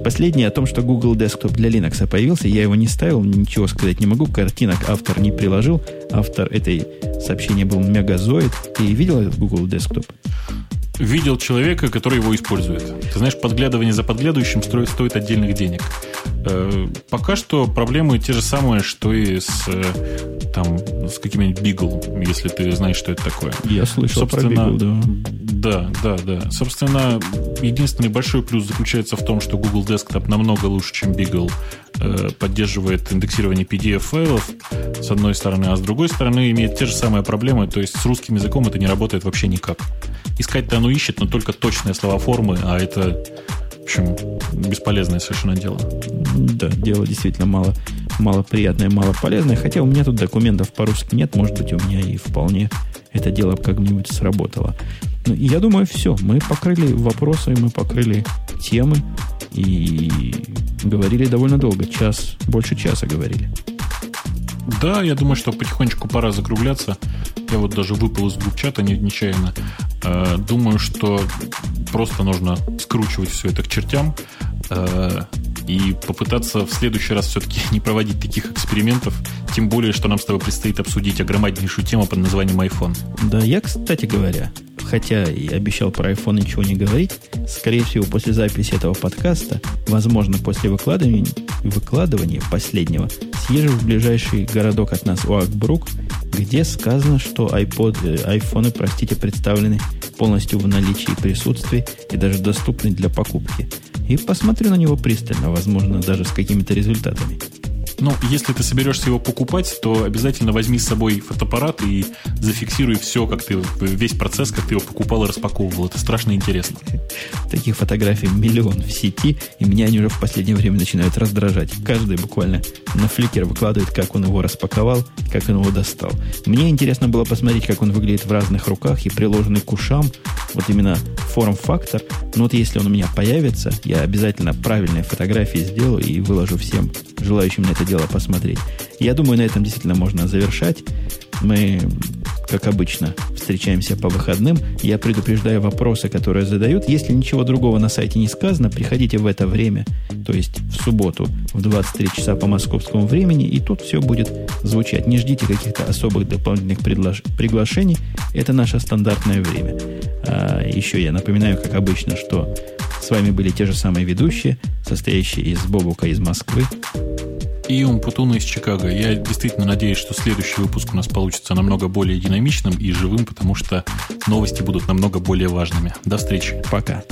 Последнее о том, что Google Desktop для Linux появился. Я его не ставил, ничего сказать не могу. Картинок автор не приложил. Автор этой сообщения был Мегазоид. Ты видел этот Google Desktop? Видел человека, который его использует. Ты знаешь, подглядывание за подглядывающим стоит, стоит отдельных денег. Э, пока что проблемы те же самые, что и с, э, там, с каким-нибудь Beagle, если ты знаешь, что это такое. Я слышал Собственно, про Beagle, да. Да, да, да. Собственно, единственный большой плюс заключается в том, что Google Desktop намного лучше, чем Beagle, э, поддерживает индексирование PDF-файлов, с одной стороны, а с другой стороны имеет те же самые проблемы, то есть с русским языком это не работает вообще никак. Искать-то оно ищет, но только точные слова формы, а это, в общем, бесполезное совершенно дело. Да, дело действительно мало, мало приятное, мало полезное. Хотя у меня тут документов по-русски нет, может быть, у меня и вполне это дело как-нибудь сработало. Ну, я думаю, все. Мы покрыли вопросы, мы покрыли темы и говорили довольно долго. Час, больше часа говорили. Да, я думаю, что потихонечку пора закругляться. Я вот даже выпал из двух чата нечаянно. Э, думаю, что просто нужно скручивать все это к чертям э, и попытаться в следующий раз все-таки <laughs> не проводить таких экспериментов, тем более, что нам с тобой предстоит обсудить огромнейшую тему под названием iPhone. Да, я, кстати говоря, хотя и обещал про iPhone ничего не говорить, скорее всего, после записи этого подкаста, возможно, после выкладывания, выкладывания последнего, съезжу в ближайший городок от нас, Уакбрук, где сказано, что iPod, э, айфоны, простите, представлены полностью в наличии и присутствии и даже доступны для покупки. И посмотрю на него пристально, возможно, даже с какими-то результатами. Ну, если ты соберешься его покупать, то обязательно возьми с собой фотоаппарат и зафиксируй все, как ты весь процесс, как ты его покупал и распаковывал. Это страшно интересно. Таких фотографий миллион в сети, и меня они уже в последнее время начинают раздражать. Каждый буквально на фликер выкладывает, как он его распаковал, как он его достал. Мне интересно было посмотреть, как он выглядит в разных руках и приложенный к ушам. Вот именно форм-фактор. Но вот если он у меня появится, я обязательно правильные фотографии сделаю и выложу всем желающим на дело посмотреть. Я думаю, на этом действительно можно завершать. Мы, как обычно, встречаемся по выходным. Я предупреждаю вопросы, которые задают. Если ничего другого на сайте не сказано, приходите в это время, то есть в субботу в 23 часа по московскому времени, и тут все будет звучать. Не ждите каких-то особых дополнительных предлож... приглашений. Это наше стандартное время. А еще я напоминаю, как обычно, что с вами были те же самые ведущие, состоящие из Бобука из Москвы, и Умпутуна из Чикаго. Я действительно надеюсь, что следующий выпуск у нас получится намного более динамичным и живым, потому что новости будут намного более важными. До встречи. Пока.